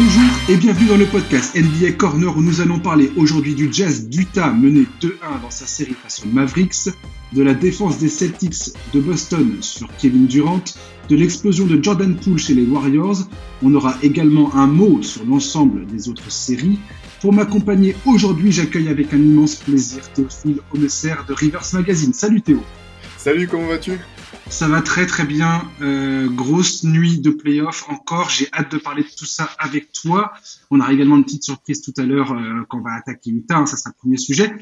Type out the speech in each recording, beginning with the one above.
Bonjour et bienvenue dans le podcast NBA Corner où nous allons parler aujourd'hui du Jazz d'Utah mené 2-1 dans sa série face aux Mavericks, de la défense des Celtics de Boston sur Kevin Durant, de l'explosion de Jordan Poole chez les Warriors. On aura également un mot sur l'ensemble des autres séries. Pour m'accompagner aujourd'hui, j'accueille avec un immense plaisir Théophile Omesser de Rivers Magazine. Salut Théo. Salut, comment vas-tu? Ça va très très bien. Euh, grosse nuit de playoff encore. J'ai hâte de parler de tout ça avec toi. On aura également une petite surprise tout à l'heure euh, quand on va attaquer Utah. Hein, ça sera le premier sujet.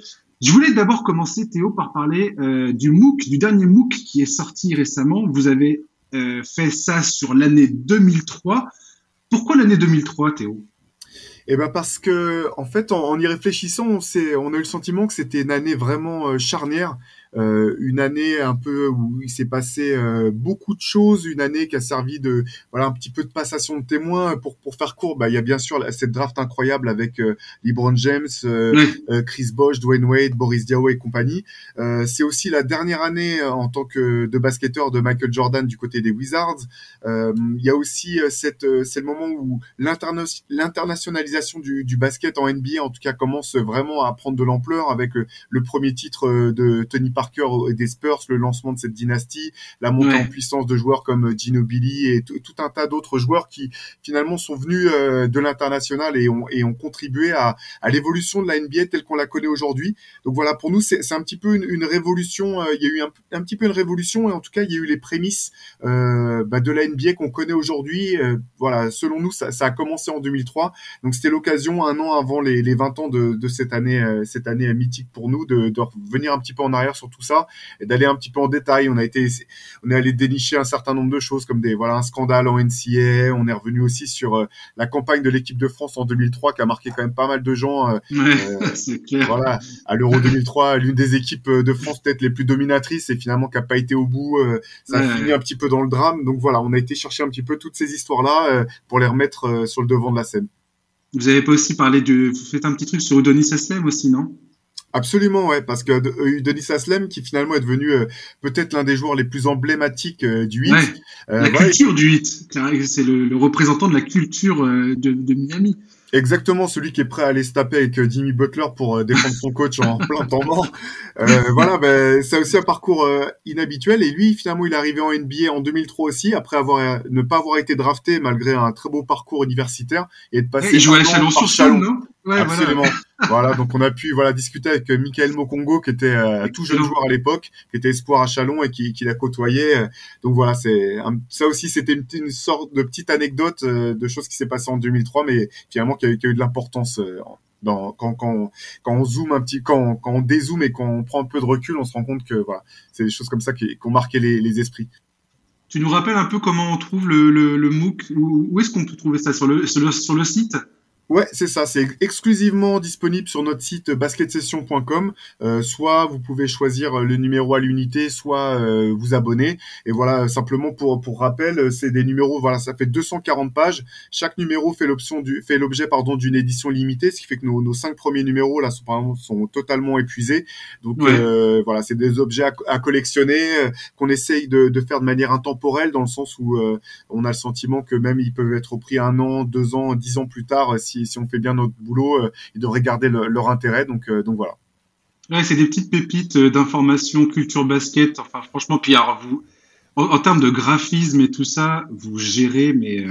Je voulais d'abord commencer, Théo, par parler euh, du MOOC, du dernier MOOC qui est sorti récemment. Vous avez euh, fait ça sur l'année 2003. Pourquoi l'année 2003, Théo? Eh ben parce que en fait, en, y réfléchissant, on, on a eu le sentiment que c'était une année vraiment euh, charnière euh, une année un peu où il s'est passé euh, beaucoup de choses, une année qui a servi de voilà un petit peu de passation de témoins pour pour faire court. Bah il y a bien sûr cette draft incroyable avec euh, LeBron James, Chris Bosh, Dwayne Wade, Boris Diaw et compagnie. c'est aussi la dernière année en tant que de basketteur de Michael Jordan du côté des Wizards. Il y a aussi cette c'est le moment où l'internationalisation du, du basket en NBA en tout cas commence vraiment à prendre de l'ampleur avec le premier titre de Tony Parker et des Spurs, le lancement de cette dynastie, la montée en puissance de joueurs comme Ginobili et tout un tas d'autres joueurs qui finalement sont venus euh, de l'international et ont, et ont contribué à, à l'évolution de la NBA telle qu'on la connaît aujourd'hui. Donc voilà, pour nous, c'est un petit peu une, une révolution. Euh, il y a eu un, un, petit peu une révolution et en tout cas, il y a eu les prémices euh, bah, de la NBA qu'on connaît aujourd'hui. Euh, voilà, selon nous, ça, ça, a commencé en 2003. Donc c'était l'occasion, un an avant les, les 20 ans de, de cette année, cette année mythique pour nous, de, de revenir un petit peu en arrière sur tout ça et d'aller un petit peu en détail. On a été, on est allé dénicher un certain nombre de choses comme des voilà un scandale en NCA. On est revenu aussi sur euh, la campagne de l'équipe de France en 2003 qui a marqué quand même pas mal de gens. Euh, euh clair. Voilà, à l'Euro 2003, l'une des équipes de France peut-être les plus dominatrices et finalement qui a pas été au bout. Ça a fini un petit peu dans le drame. Donc voilà, on a été chercher un petit peu toutes ces histoires là pour les remettre sur le devant de la scène. Vous avez pas aussi parlé de, vous faites un petit truc sur Udonis Haslem aussi, non? Absolument, ouais, parce que euh, Denis Aslem, qui finalement est devenu euh, peut-être l'un des joueurs les plus emblématiques euh, du 8. la culture du 8, c'est le, représentant de la culture de, de Miami. Exactement, celui qui est prêt à aller se taper avec euh, Jimmy Butler pour euh, défendre son coach en plein temps mort. Euh, voilà, ben, c'est aussi un parcours euh, inhabituel. Et lui, finalement, il est arrivé en NBA en 2003 aussi, après avoir ne pas avoir été drafté malgré un très beau parcours universitaire et de passer. il jouait à Chalon sur Chalon, non? Ouais, Absolument. Voilà. Donc on a pu voilà discuter avec Michael Mokongo, qui était tout jeune joueur à l'époque, qui était espoir à Chalon et qui, qui l'a côtoyé. Donc voilà, c'est ça aussi, c'était une, une, sorte de petite anecdote de choses qui s'est passé en 2003, mais finalement qui a, eu de l'importance euh, dans, quand, quand, quand on zoome un petit, quand, quand on dézoome et qu'on prend un peu de recul, on se rend compte que voilà, c'est des choses comme ça qui, qui ont marqué les, les, esprits. Tu nous rappelles un peu comment on trouve le, le, le MOOC Où, où est-ce qu'on peut trouver ça? Sur le, sur le, sur le site? Ouais, c'est ça. C'est exclusivement disponible sur notre site basketsession.com. Euh, soit vous pouvez choisir le numéro à l'unité, soit euh, vous abonner. Et voilà, simplement pour pour rappel, c'est des numéros. Voilà, ça fait 240 pages. Chaque numéro fait l'option du fait l'objet pardon d'une édition limitée, ce qui fait que nos, nos cinq premiers numéros là sont sont totalement épuisés. Donc euh, voilà, c'est des objets à, à collectionner euh, qu'on essaye de, de faire de manière intemporelle, dans le sens où euh, on a le sentiment que même ils peuvent être repris un an, deux ans, dix ans plus tard si si, on fait bien notre boulot, euh, ils devraient garder leur intérêt. Donc, euh, donc voilà. Ouais, c'est des petites pépites euh, d'information, culture basket. Enfin, franchement, puis vous, en, termes de graphisme et tout ça, vous gérez, mais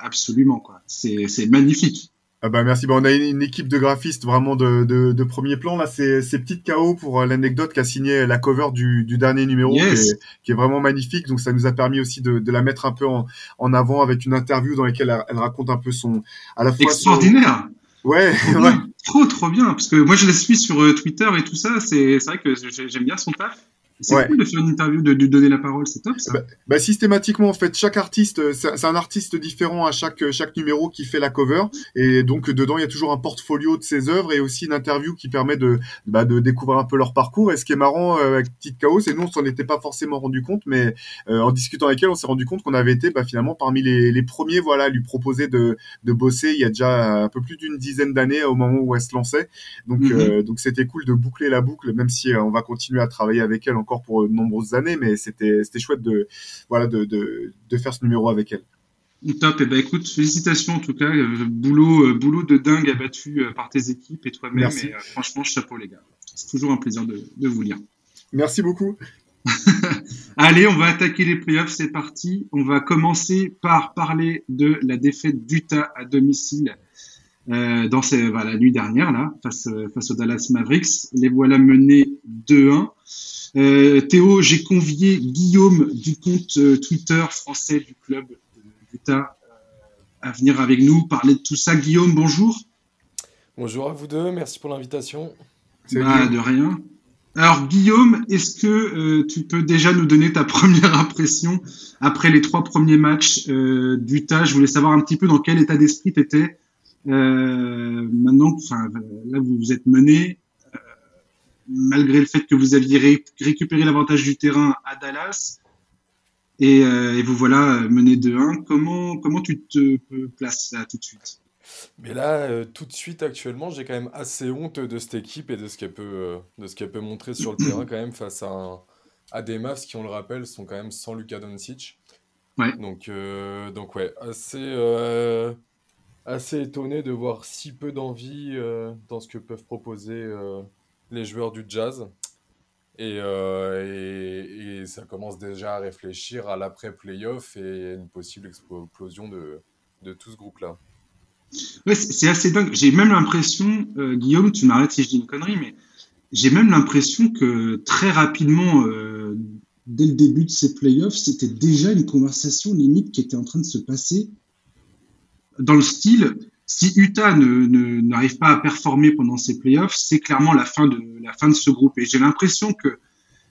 absolument quoi. C'est magnifique. Ah bah merci. Bah on a une, équipe de graphistes vraiment de, de, de premier plan. Là, c'est Petite KO pour l'anecdote qui a signé la cover du, du dernier numéro, qui, est, qui, est, vraiment magnifique. Donc ça nous a permis aussi de, de la mettre un peu en, en, avant avec une interview dans laquelle elle, raconte un peu son à la fois extraordinaire. Ouais, trop, ouais. trop trop bien parce que moi je la suis sur euh, Twitter et tout ça. C'est vrai que j'aime bien son taf. C'est cool de faire une interview, de lui donner la parole, c'est top ça. Bah, bah, systématiquement en fait, chaque artiste, euh, c'est un artiste différent à chaque euh, chaque numéro qui fait la cover, et donc dedans il y a toujours un portfolio de ses œuvres et aussi une interview qui permet de bah, de découvrir un peu leur parcours. Et ce qui est marrant euh, avec Petite Chaos, c'est nous on s'en était pas forcément rendu compte, mais en discutant avec elle, on s'est rendu compte qu'on avait été bah, finalement parmi les, les premiers, voilà, à lui proposer de de bosser il y a déjà un peu plus d'une dizaine d'années au moment où elle se lançait. Donc mm-hmm. donc c'était cool de boucler la boucle, même si on va continuer à travailler avec elle encore pour de nombreuses années, mais c'était c'était chouette de voilà de, de, de faire ce numéro avec elle. Top, et eh ben écoute, félicitations en tout cas, boulot, boulot de dingue abattu par tes équipes et toi-même. franchement, chapeau les gars. C'est toujours un plaisir de, de vous lire. Merci beaucoup. Allez, on va attaquer les playoffs, c'est parti. On va commencer par parler de la défaite d'Utah à domicile euh, dans la nuit dernière, là, face, face aux Dallas Mavericks. Les voilà menés 2-1. Euh, Théo, j'ai convié Guillaume du compte euh, Twitter français du club d'Utah à venir avec nous parler de tout ça. Guillaume, bonjour. Bonjour à vous deux, merci pour l'invitation. Bah, de rien. Alors Guillaume, est-ce que euh, tu peux déjà nous donner ta première impression après les trois premiers matchs euh, d'Utah? Je voulais savoir un petit peu dans quel état d'esprit tu étais. Euh, maintenant, enfin, là vous vous êtes mené, euh, malgré le fait que vous aviez récupéré l'avantage du terrain à Dallas, et, et vous voilà mené 2-1. Comment, comment tu te places là tout de suite? Mais là, euh, tout de suite, actuellement, j'ai quand même assez honte de cette équipe et de ce qu'elle peut, euh, de ce qu'elle peut montrer sur le terrain quand même face à, à des Mavs qui, on le rappelle, sont quand même sans Luka Doncic. Ouais. Donc, euh, donc ouais, assez, assez étonné de voir si peu d'envie dans ce que peuvent proposer les joueurs du Jazz. Et, et, ça commence déjà à réfléchir à l'après-playoff et une possible explosion de, de tout ce groupe-là. Ouais, c'est assez dingue. J'ai même l'impression, euh, Guillaume, tu m'arrêtes si je dis une connerie, mais j'ai même l'impression que très rapidement, euh, dès le début de ces playoffs, c'était déjà une conversation limite qui était en train de se passer dans le style. Si Utah ne n'arrive pas à performer pendant ces playoffs, c'est clairement la fin de la fin de ce groupe. Et j'ai l'impression que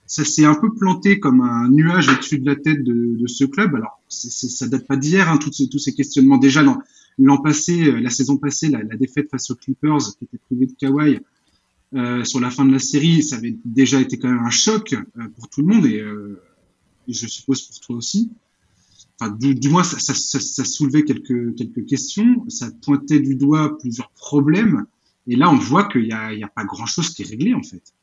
ça s'est un peu planté comme un nuage au-dessus de la tête de, ce club. Alors, c ça date pas d'hier, hein, tous, ces, tous ces questionnements. Déjà, L'an passé, euh, la saison passée, la, défaite face aux Clippers, qui était privée de Kawhi, euh, sur la fin de la série, ça avait déjà été quand même un choc euh, pour tout le monde et, je suppose pour toi aussi. Enfin, du, moins, ça, ça, ça, soulevait quelques, quelques questions, ça pointait du doigt plusieurs problèmes. Et là, on voit qu'il n'y a, a, pas grand-chose qui est réglé, en fait.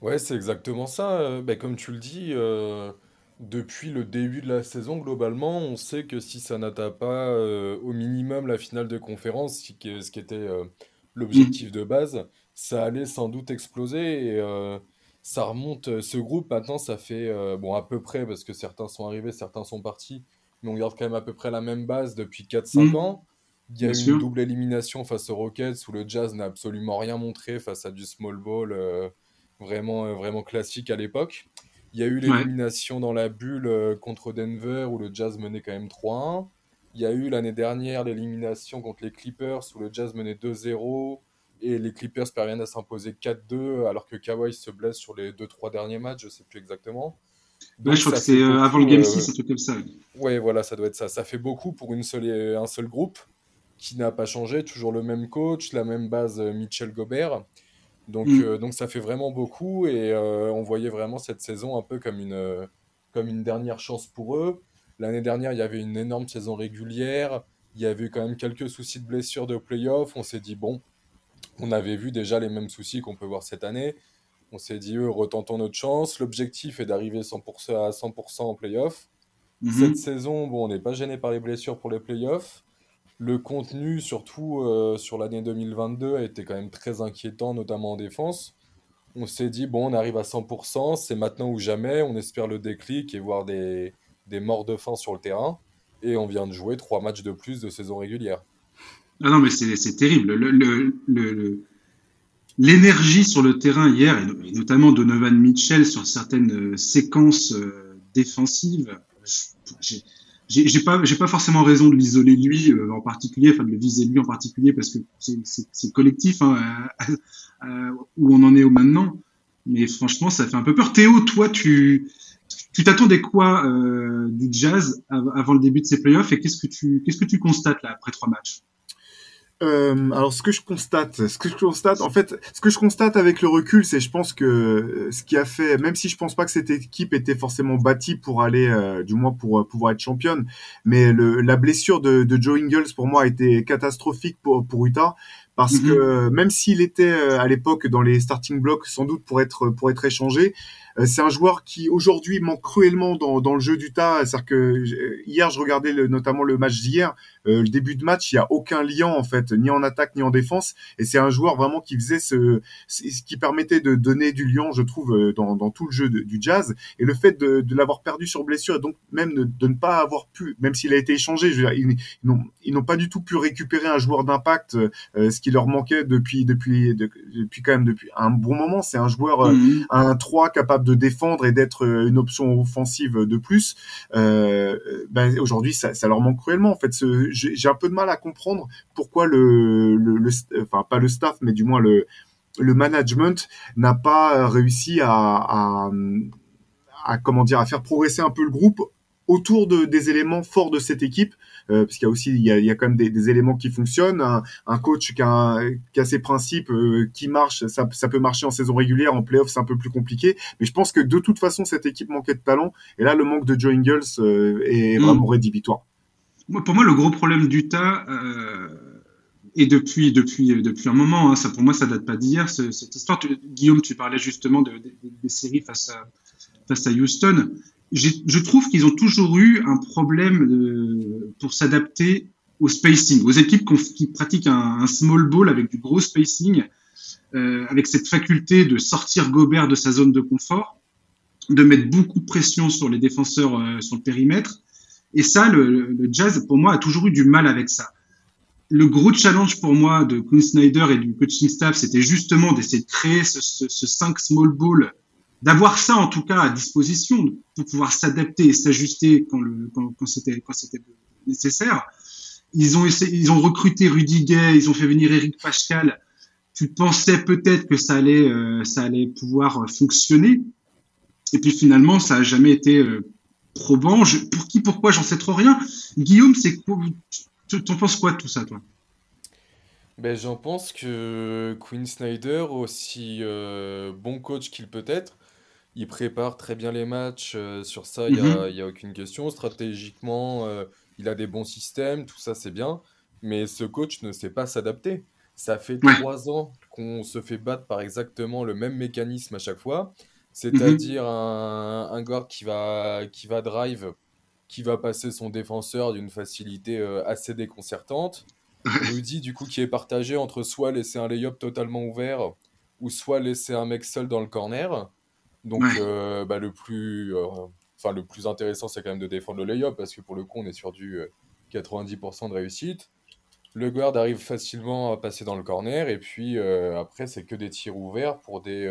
Ouais, c'est exactement ça. Ben, comme tu le dis, depuis le début de la saison, globalement, on sait que si ça n'atteint pas euh, au minimum la finale de conférence, ce qui, était euh, l'objectif de base, ça allait sans doute exploser. Et euh, ça remonte, ce groupe maintenant, ça fait, bon, à peu près, parce que certains sont arrivés, certains sont partis, mais on garde quand même à peu près la même base depuis 4-5 mm. ans. Il y a eu une double élimination face aux Rockets où le Jazz n'a absolument rien montré face à du small ball vraiment, vraiment classique à l'époque. Il y a eu l'élimination dans la bulle euh, contre Denver où le Jazz menait quand même 3-1. Il y a eu l'année dernière l'élimination contre les Clippers où le Jazz menait 2-0 et les Clippers parviennent à s'imposer 4-2 alors que Kawhi se blesse sur les 2-3 derniers matchs, je ne sais plus exactement. je crois que c'est euh, avant le Game 6, euh, un truc comme ça. Ouais, voilà, ça doit être ça. Ça fait beaucoup pour une seule, un seul groupe qui n'a pas changé, toujours le même coach, la même base Mitchell Gobert. Donc, mm. euh, donc ça fait vraiment beaucoup et euh, on voyait vraiment cette saison un peu comme une, euh, comme une dernière chance pour eux. L'année dernière, il y avait une énorme saison régulière. Il y avait eu quand même quelques soucis de blessures de playoff. On s'est dit, bon, on avait vu déjà les mêmes soucis qu'on peut voir cette année. On s'est dit, eux, retentons notre chance. L'objectif est d'arriver à 100% en playoff. Mm-hmm. Cette saison, bon, on n'est pas gêné par les blessures pour les playoffs. Le contenu, surtout euh, sur l'année 2022, a été quand même très inquiétant, notamment en défense. On s'est dit, bon, on arrive à 100%, c'est maintenant ou jamais, on espère le déclic et voir des, des morts de faim sur le terrain. Et on vient de jouer trois matchs de plus de saison régulière. Ah non, mais c'est terrible. L'énergie le, sur le terrain hier, et notamment Donovan Mitchell sur certaines euh, séquences euh, défensives, j'ai pas pas forcément raison de l'isoler lui euh, en particulier enfin de le viser lui en particulier parce que c'est collectif hein, où on en est au maintenant. Mais franchement ça fait un peu peur. Théo toi tu tu t'attendais quoi du jazz avant le début de ces playoffs et qu'est-ce que tu qu'est-ce que tu constates là après trois matchs? Euh, alors ce que je constate, ce que je constate, en fait, ce que je constate avec le recul, c'est je pense que euh, ce qui a fait, même si je pense pas que cette équipe était forcément bâtie pour aller, euh, du moins pour euh, pouvoir être championne, mais le, la blessure de, de, Joe Ingles pour moi a été catastrophique pour, pour Utah parce mhm. que même s'il était à l'époque dans les starting blocks sans doute pour être pour être échangé, c'est un joueur qui aujourd'hui manque cruellement dans, dans le jeu d'Utah. C'est-à-dire que hier, je regardais le, notamment le match d'hier. Euh, le début de match, il y a aucun lien en fait, ni en attaque ni en défense. Et c'est un joueur vraiment qui faisait ce, ce qui permettait de donner du lien, je trouve, euh, dans, dans tout le jeu du Jazz. Et le fait de, de l'avoir perdu sur blessure, et donc même de, de, ne pas avoir pu, même s'il a été échangé, je veux dire, ils, ils n'ont pas du tout pu récupérer un joueur d'impact, euh, ce qui leur manquait depuis depuis depuis quand même depuis un bon moment. C'est un joueur mmh. un 3 capable de défendre et d'être une option offensive de plus. Euh, ben, aujourd'hui, ça, ça leur manque cruellement. En fait, ce, j'ai un peu de mal à comprendre pourquoi le, le, enfin pas le staff, mais du moins le, le management n'a pas réussi à, à, à, comment dire à faire progresser un peu le groupe autour de, des éléments forts de cette équipe, euh, parce qu'il y a aussi il y a, il y a quand même des, des, éléments qui fonctionnent. Un, un coach qui a, qui a, ses principes, euh, qui marche, ça, ça, peut marcher en saison régulière, en playoff c'est un peu plus compliqué. Mais je pense que de toute façon cette équipe manquait de talent, et là le manque de Joe Ingles euh, est mm. vraiment rédhibitoire pour moi, le gros problème d'Utah, euh, et depuis, depuis, depuis un moment, hein, ça, pour moi, ça date pas d'hier, cette histoire. Guillaume, tu parlais justement de, des séries face à, face à Houston. Je trouve qu'ils ont toujours eu un problème de, pour s'adapter au spacing, aux équipes qui pratiquent un, un, small ball avec du gros spacing, euh, avec cette faculté de sortir Gobert de sa zone de confort, de mettre beaucoup de pression sur les défenseurs euh, sur le périmètre et ça, le, jazz, pour moi, a toujours eu du mal avec ça. Le gros challenge pour moi de Quinn Snyder et du coaching staff, c'était justement d'essayer de créer ce, ce, ce 5 small ball, d'avoir ça en tout cas à disposition pour pouvoir s'adapter et s'ajuster quand, c'était nécessaire. Ils ont ils ont recruté Rudy Gay, ils ont fait venir Eric Pascal. Tu pensais peut-être que ça allait, euh, pouvoir fonctionner. Et puis finalement, ça a jamais été euh, probant. pour qui, pourquoi, j'en sais trop rien. Guillaume, c'est t'en penses quoi de tout ça, toi? Ben, J'en pense que Quinn Snyder, aussi euh, bon coach qu'il peut être, il prépare très bien les matchs. Euh, sur ça, il n'y a, mhm. a, aucune question. Stratégiquement, euh, il a des bons systèmes, tout ça, c'est bien. Mais ce coach ne sait pas s'adapter. Ça fait trois ans qu'on se fait battre par exactement le même mécanisme à chaque fois. C'est-à-dire un, un guard qui va, qui va drive, qui va passer son défenseur d'une facilité euh, assez déconcertante. Rudy, du coup, qui est partagé entre soit laisser un lay-up totalement ouvert ou soit laisser un mec seul dans le corner. Donc, euh, bah, le, plus, euh, enfin, le plus intéressant, c'est quand même de défendre le lay-up parce que pour le coup, on est sur du 90% de réussite. Le guard arrive facilement à passer dans le corner et puis après, c'est que des tirs ouverts pour des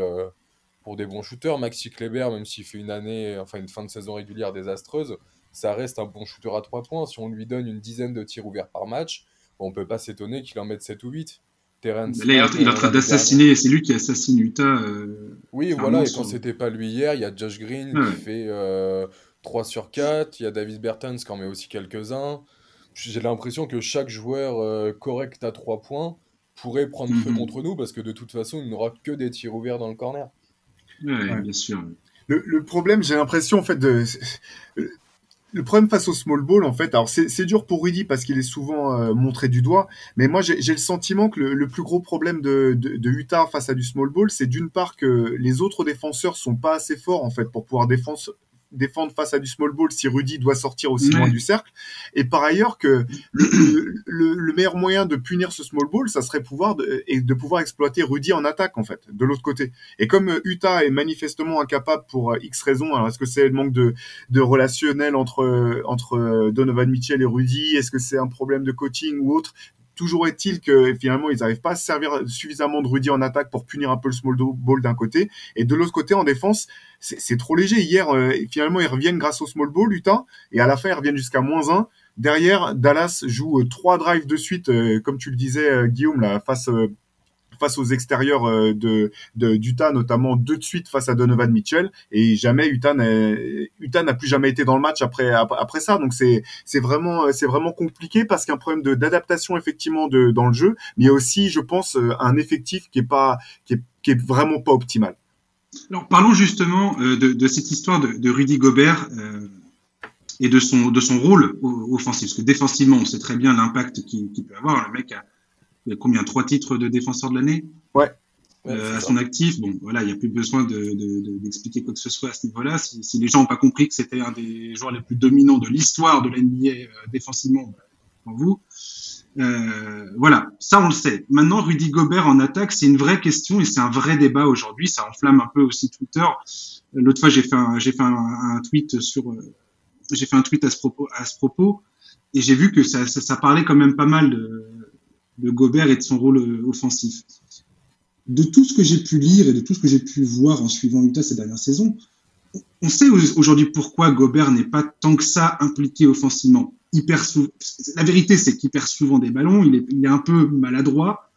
pour des bons shooters. Maxi Kleber, même s'il fait une année, enfin une fin de saison régulière désastreuse, ça reste un bon shooter à 3 points. Si on lui donne une dizaine de tirs ouverts par match, on peut pas s'étonner qu'il en mette 7 ou 8. Terrence là, il est en train d'assassiner, c'est lui qui assassine Utah. Euh, oui, voilà, et quand c'était pas lui hier, il y a Josh Green qui fait 3 euh, sur 4, il y a David Bertens qui en met aussi quelques-uns. J'ai l'impression que chaque joueur euh, correct à 3 points pourrait prendre feu mhm. contre nous parce que de toute façon, il n'aura que des tirs ouverts dans le corner bien sûr. Le, problème, j'ai l'impression, en fait, de. Le problème face au small ball, en fait, alors c'est dur pour Rudy parce qu'il est souvent euh, montré du doigt, mais moi j'ai le sentiment que le, plus gros problème de, de, Utah face à du small ball, c'est d'une part que les autres défenseurs sont pas assez forts en fait pour pouvoir défendre, défendre face à du small ball si Rudy doit sortir aussi loin du cercle. Et par ailleurs que le, le, meilleur moyen de punir ce small ball, ça serait pouvoir de, et de pouvoir exploiter Rudy en attaque en fait, de l'autre côté. Et comme euh, Utah est manifestement incapable pour euh, X raisons, alors est-ce que c'est le manque de, de relationnel entre euh, entre Donovan Mitchell et Rudy, est-ce que c'est un problème de coaching ou autre? Toujours est-il que finalement ils n'arrivent pas à se servir suffisamment de Rudy en attaque pour punir un peu le small ball d'un côté, et de l'autre côté en défense, c'est trop léger. Hier, euh, finalement ils reviennent grâce au small ball Utah, et à la fin ils reviennent jusqu'à moins 1. Derrière, Dallas joue euh, trois drives de suite, euh, comme tu le disais Guillaume, là, face face aux extérieurs euh, de, d'Utah, notamment deux de suite face à Donovan Mitchell. Et jamais Utah n'a, plus jamais été dans le match après, après ça. Donc c'est, c'est vraiment, c'est vraiment compliqué parce qu'il y a un problème de, d'adaptation effectivement de, dans le jeu, mais aussi, je pense, euh, un effectif qui est pas, qui est, vraiment pas optimal. Alors parlons justement euh, de, cette histoire de, Rudy Gobert. et de son, de son rôle offensif. Parce que défensivement, on sait très bien l'impact qu'il, qu'il peut avoir. Le mec a combien? Trois titres de défenseur de l'année? Ouais. à son actif. Bon, voilà, il n'y a plus besoin d'expliquer de, quoi que ce soit à ce niveau-là. Si, les gens n'ont pas compris que c'était un des joueurs les plus dominants de l'histoire de la NBA défensivement, pour vous. Euh, voilà, ça on le sait. Maintenant, Rudy Gobert en attaque, c'est une vraie question et c'est un vrai débat aujourd'hui. Ça enflamme un peu aussi Twitter. L'autre fois, j'ai fait un, j'ai fait un, tweet sur, euh, j'ai fait un tweet à ce propos, à ce propos, et j'ai vu que ça, ça, parlait quand même pas mal de, de Gobert et de son rôle euh, offensif. De tout ce que j'ai pu lire et de tout ce que j'ai pu voir en suivant Utah ces dernières saisons, on sait aujourd'hui pourquoi Gobert n'est pas tant que ça impliqué offensivement La vérité, c'est qu'il perd souvent des ballons. Il est, il est un peu maladroit.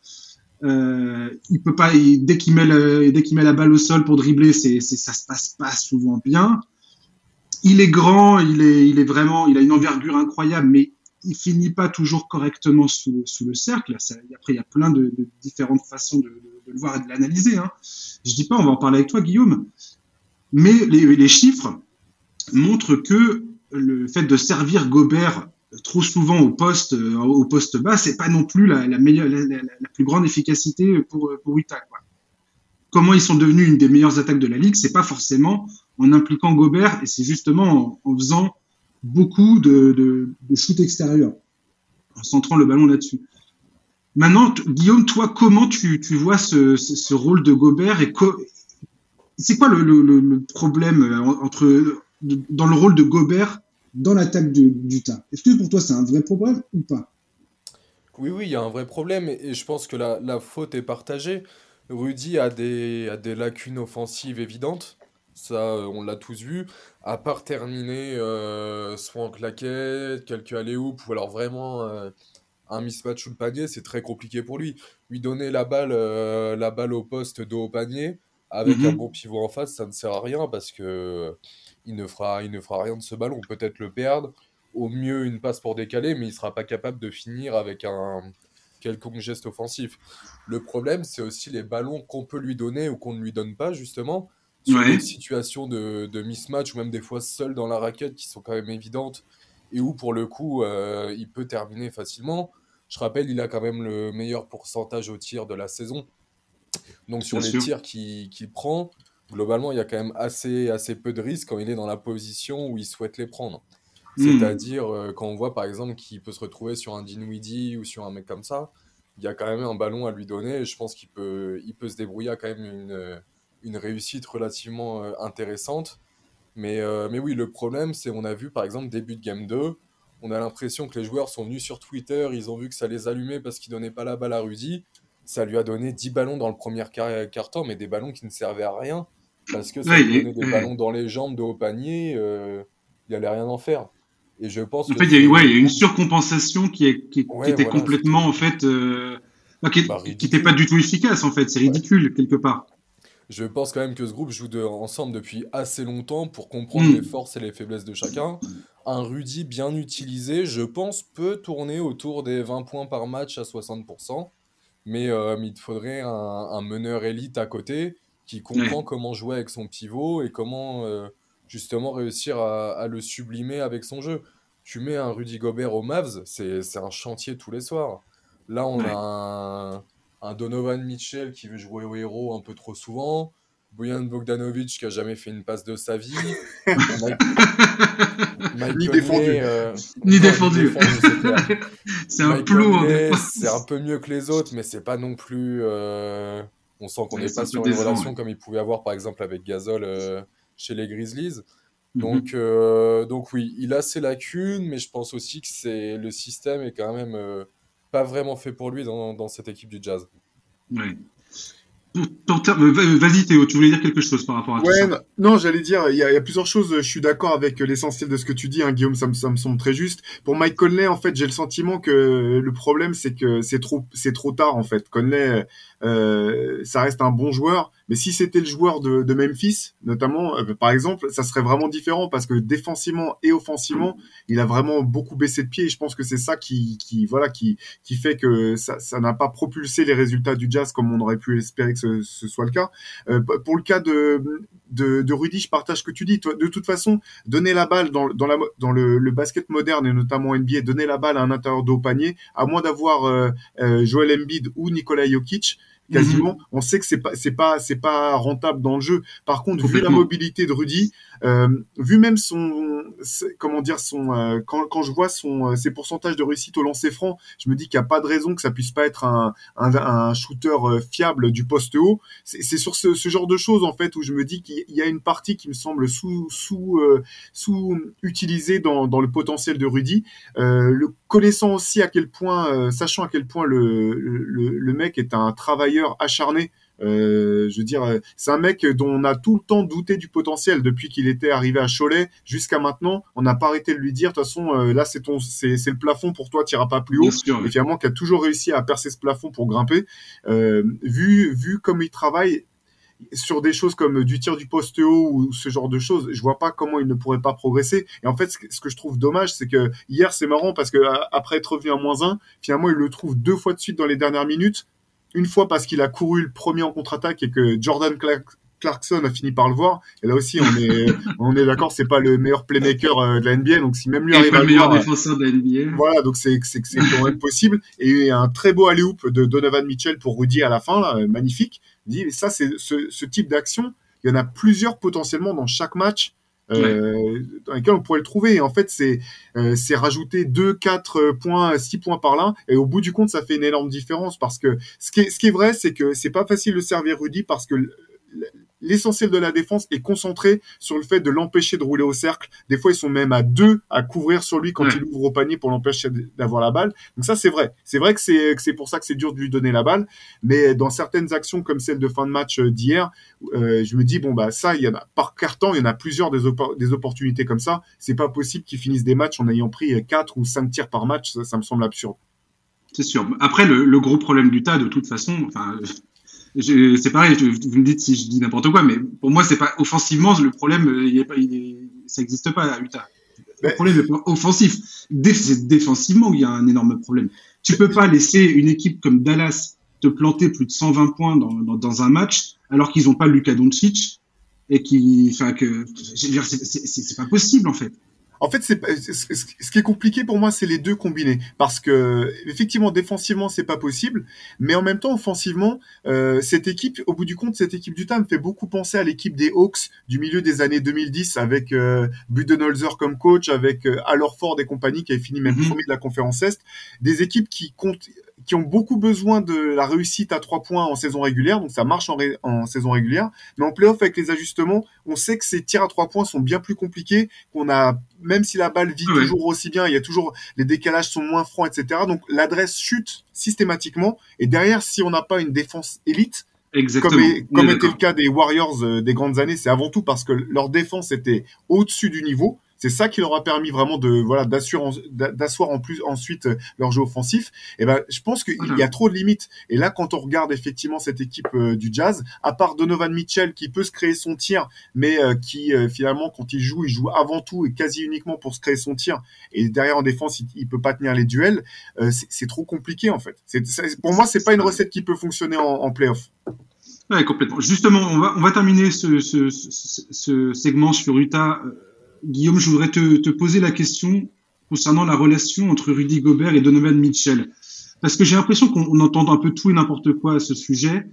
Euh, il peut pas. dès qu'il met dès qu'il met la balle au sol pour dribbler, c'est, c'est ça se passe pas souvent bien. Il est grand. Il est, il est vraiment. Il a une envergure incroyable, mais il finit pas toujours correctement sous, le cercle. Après, il y a plein de, différentes façons de, le voir et de l'analyser. Hein. Je dis pas, on va en parler avec toi, Guillaume. Mais les, chiffres montrent que le fait de servir Gobert trop souvent au poste, euh, au poste bas, c'est pas non plus la, meilleure, la, plus grande efficacité pour, pour Utah. Comment ils sont devenus une des meilleures attaques de la ligue, c'est pas forcément en impliquant Gobert, et c'est justement en, faisant beaucoup de, shoot extérieur, en centrant le ballon là-dessus. Maintenant, Guillaume, toi, comment tu, tu vois ce, ce, rôle de Gobert et c'est quoi le, le, problème euh, entre dans le rôle de Gobert dans l'attaque d'Utah. Est-ce que pour toi c'est un vrai problème ou pas? Oui, oui, il y a un vrai problème et, je pense que la, la, faute est partagée. Rudy a des, a des lacunes offensives évidentes. Ça, euh, on l'a tous vu. À part terminer euh, soit en claquette, quelques allées ou alors vraiment euh, un mismatch sous le panier, c'est très compliqué pour lui. Lui donner la balle, la balle au poste de haut panier avec un mhm. bon pivot en face, ça ne sert à rien parce que il ne fera, il ne fera rien de ce ballon. Peut-être le perdre, au mieux une passe pour décaler, mais il sera pas capable de finir avec un quelconque geste offensif. Le problème, c'est aussi les ballons qu'on peut lui donner ou qu'on ne lui donne pas, justement, sur des situations de, de, mismatch ou même des fois seul dans la raquette qui sont quand même évidentes et où, pour le coup, euh, il peut terminer facilement. Je rappelle, il a quand même le meilleur pourcentage au tir de la saison. Donc, sur les tirs qu'il prend, globalement, il y a quand même assez, assez peu de risques quand il est dans la position où il souhaite les prendre. Hmm. C'est-à-dire, euh, quand on voit par exemple qu'il peut se retrouver sur un Dinwiddie ou sur un mec comme ça, il y a quand même un ballon à lui donner et je pense qu'il peut, il peut se débrouiller à quand même une, une réussite relativement euh, intéressante. Mais, euh, mais oui, le problème, c'est on a vu par exemple début de game 2, on a l'impression que les joueurs sont venus sur Twitter, ils ont vu que ça les allumait parce qu'ils donnaient pas la balle à Rudy. Ça lui a donné 10 ballons dans le premier quart, temps, mais des ballons qui ne servaient à rien parce que ça lui donnait des ballons dans les jambes de haut panier, euh, il n'y allait rien en faire. Et je pense en fait, il y, a, ouais, il y a une surcompensation qui, est, qui, était complètement, en fait, euh, qui n'était bah, pas du tout efficace, en fait. C'est ridicule, quelque part. Je pense quand même que ce groupe joue de, ensemble depuis assez longtemps pour comprendre hmm. les forces et les faiblesses de chacun. Un Rudy bien utilisé, je pense, peut tourner autour des 20 points par match à 60%. Mais, euh, il faudrait un, un meneur élite à côté qui comprend comment jouer avec son pivot et comment euh, justement réussir à, le sublimer avec son jeu. Tu mets un Rudy Gobert au Mavs, c'est un chantier tous les soirs. Là, on a un, Donovan Mitchell qui veut jouer au héros un peu trop souvent. Boyan Bogdanovic qui a jamais fait une passe de sa vie. ni, défendu. Euh, ni défendu. c'est un plomb. C'est un peu mieux que les autres, mais c'est pas non plus. Euh, on sent qu'on n'est pas sur une relation comme il pouvait avoir par exemple avec Gasol euh, chez les Grizzlies. Mhm. Donc, donc oui, il a ses lacunes, mais je pense aussi que c'est le système est quand même pas vraiment fait pour lui dans, dans cette équipe du Jazz. Oui. Vas-y Théo, tu voulais dire quelque chose par rapport à ouais, ça? Non, j'allais dire, il y, a, plusieurs choses, je suis d'accord avec l'essentiel de ce que tu dis, hein, Guillaume, ça me, ça me, semble très juste. Pour Mike Conley, en fait, j'ai le sentiment que le problème, c'est que c'est trop, c'est trop tard, en fait. Conley, euh, ça reste un bon joueur, mais si c'était le joueur de, de Memphis, notamment, euh, par exemple, ça serait vraiment différent parce que défensivement et offensivement, il a vraiment beaucoup baissé de pied et je pense que c'est ça qui, qui, voilà, qui, qui fait que ça, n'a pas propulsé les résultats du Jazz comme on aurait pu espérer que ce, ce soit le cas. Euh, pour le cas de, de, de, Rudy, je partage ce que tu dis. De toute façon, donner la balle dans, dans, la, dans le, basket moderne et notamment NBA, donner la balle à un intérieur de panier, à moins d'avoir euh Joel Embiid ou Nikola Jokic, quasiment. Mhm. On sait que c'est pas c'est pas c'est pas rentable dans le jeu. Par contre, vu la mobilité de Rudy, euh, vu même son comment dire son euh, quand, quand je vois son euh, ses pourcentages de réussite au lancer franc, je me dis qu'il n'y a pas de raison que ça puisse pas être un un, un shooter fiable du poste haut. C'est sur ce, ce, genre de choses en fait où je me dis qu'il y a une partie qui me semble sous sous sous utilisée dans dans le potentiel de Rudy. le connaissant aussi à quel point, sachant à quel point le, le, le mec est un travailleur acharné euh, je veux dire, euh, c'est un mec dont on a tout le temps douté du potentiel depuis qu'il était arrivé à Cholet jusqu'à maintenant. On n'a pas arrêté de lui dire, de toute façon, euh, là c'est ton, c'est, c'est le plafond pour toi, tu iras pas plus haut. et finalement, qui a toujours réussi à percer ce plafond pour grimper. Euh, vu, vu comme il travaille sur des choses comme du tir du poste haut ou ce genre de choses, je vois pas comment il ne pourrait pas progresser. Et en fait, ce que je trouve dommage, c'est que hier, c'est marrant parce que après être revenu à moins 1, finalement, il le trouve deux fois de suite dans les dernières minutes une fois parce qu'il a couru le premier en contre-attaque et que Jordan Clarkson a fini par le voir. Et là aussi, on est, on est d'accord, c'est pas le meilleur playmaker euh, de la NBA. Donc, si même lui arrive à le meilleur défenseur de la NBA. Voilà, donc c'est, c'est, c'est quand même possible. Et un très beau alley-oop de Donovan Mitchell pour Rudy à la fin, là, euh, magnifique. dit, ça, c'est ce, ce type d'action. Il y en a plusieurs potentiellement dans chaque match euh, dans lesquels on pourrait le trouver. en fait, c'est euh, c'est rajouter 2, 4 points, 6 points par là, et au bout du compte, ça fait une énorme différence parce que ce qui est, ce qui est vrai, c'est que c'est pas facile de servir Rudy parce que l'essentiel de la défense est concentré sur le fait de l'empêcher de rouler au cercle. Des fois, ils sont même à deux à couvrir sur lui quand il ouvre au panier pour l'empêcher d'avoir la balle. Donc ça, c'est vrai. C'est vrai que c'est c'est pour ça que c'est dur de lui donner la balle. Mais dans certaines actions comme celle de fin de match euh, d'hier, euh, je me dis bon bah ça, il y en a par carton, il y en a plusieurs des, des opportunités comme ça. C'est pas possible qu'ils finissent des matchs en ayant pris quatre ou cinq tirs par match. Ça, ça me semble absurde. C'est sûr. Après, le, le, gros problème du tas, de toute façon, enfin, c'est pareil, vous me dites si je dis n'importe quoi, mais pour moi, c'est pas offensivement le problème, euh, il est pas, ça n'existe pas à Utah. Le problème est pas offensif. C'est défensivement il y a un énorme problème. Tu peux pas laisser une équipe comme Dallas te planter plus de 120 points dans, dans, dans un match alors qu'ils n'ont pas Luka Doncic et qui, enfin que, c'est pas possible en fait. En fait, c'est ce qui est compliqué pour moi, c'est les deux combinés, parce que effectivement, défensivement, c'est pas possible, mais en même temps, offensivement, euh, cette équipe, au bout du compte, cette équipe du me fait beaucoup penser à l'équipe des Hawks du milieu des années 2010, avec euh, Budenholzer comme coach, avec euh, Ford et compagnie qui avait fini même mm-hmm. premier de la conférence Est, des équipes qui comptent qui ont beaucoup besoin de la réussite à trois points en saison régulière, donc ça marche en, en saison régulière. Mais en playoff, avec les ajustements, on sait que ces tirs à trois points sont bien plus compliqués, qu'on a, même si la balle vit toujours aussi bien, il y a toujours, les décalages sont moins francs, etc. Donc l'adresse chute systématiquement. Et derrière, si on n'a pas une défense élite, Exactement. Comme, comme était le cas des Warriors euh, des grandes années, c'est avant tout parce que leur défense était au-dessus du niveau. C'est ça qui leur a permis vraiment de voilà d'asseoir en plus ensuite euh, leur jeu offensif. Et ben je pense qu'il y a trop de limites. Et là quand on regarde effectivement cette équipe euh, du Jazz, à part Donovan Mitchell qui peut se créer son tir, mais euh, qui finalement quand il joue, il joue avant tout et quasi uniquement pour se créer son tir. Et derrière en défense, il, il peut pas tenir les duels. c'est trop compliqué en fait. pour moi c'est pas une recette qui peut fonctionner en, en playoff. Ouais, complètement. Justement, on va, on va terminer ce, ce, ce, ce segment sur Utah Guillaume, je voudrais te, poser la question concernant la relation entre Rudy Gobert et Donovan Mitchell. Parce que j'ai l'impression qu'on entend un peu tout et n'importe quoi à ce sujet.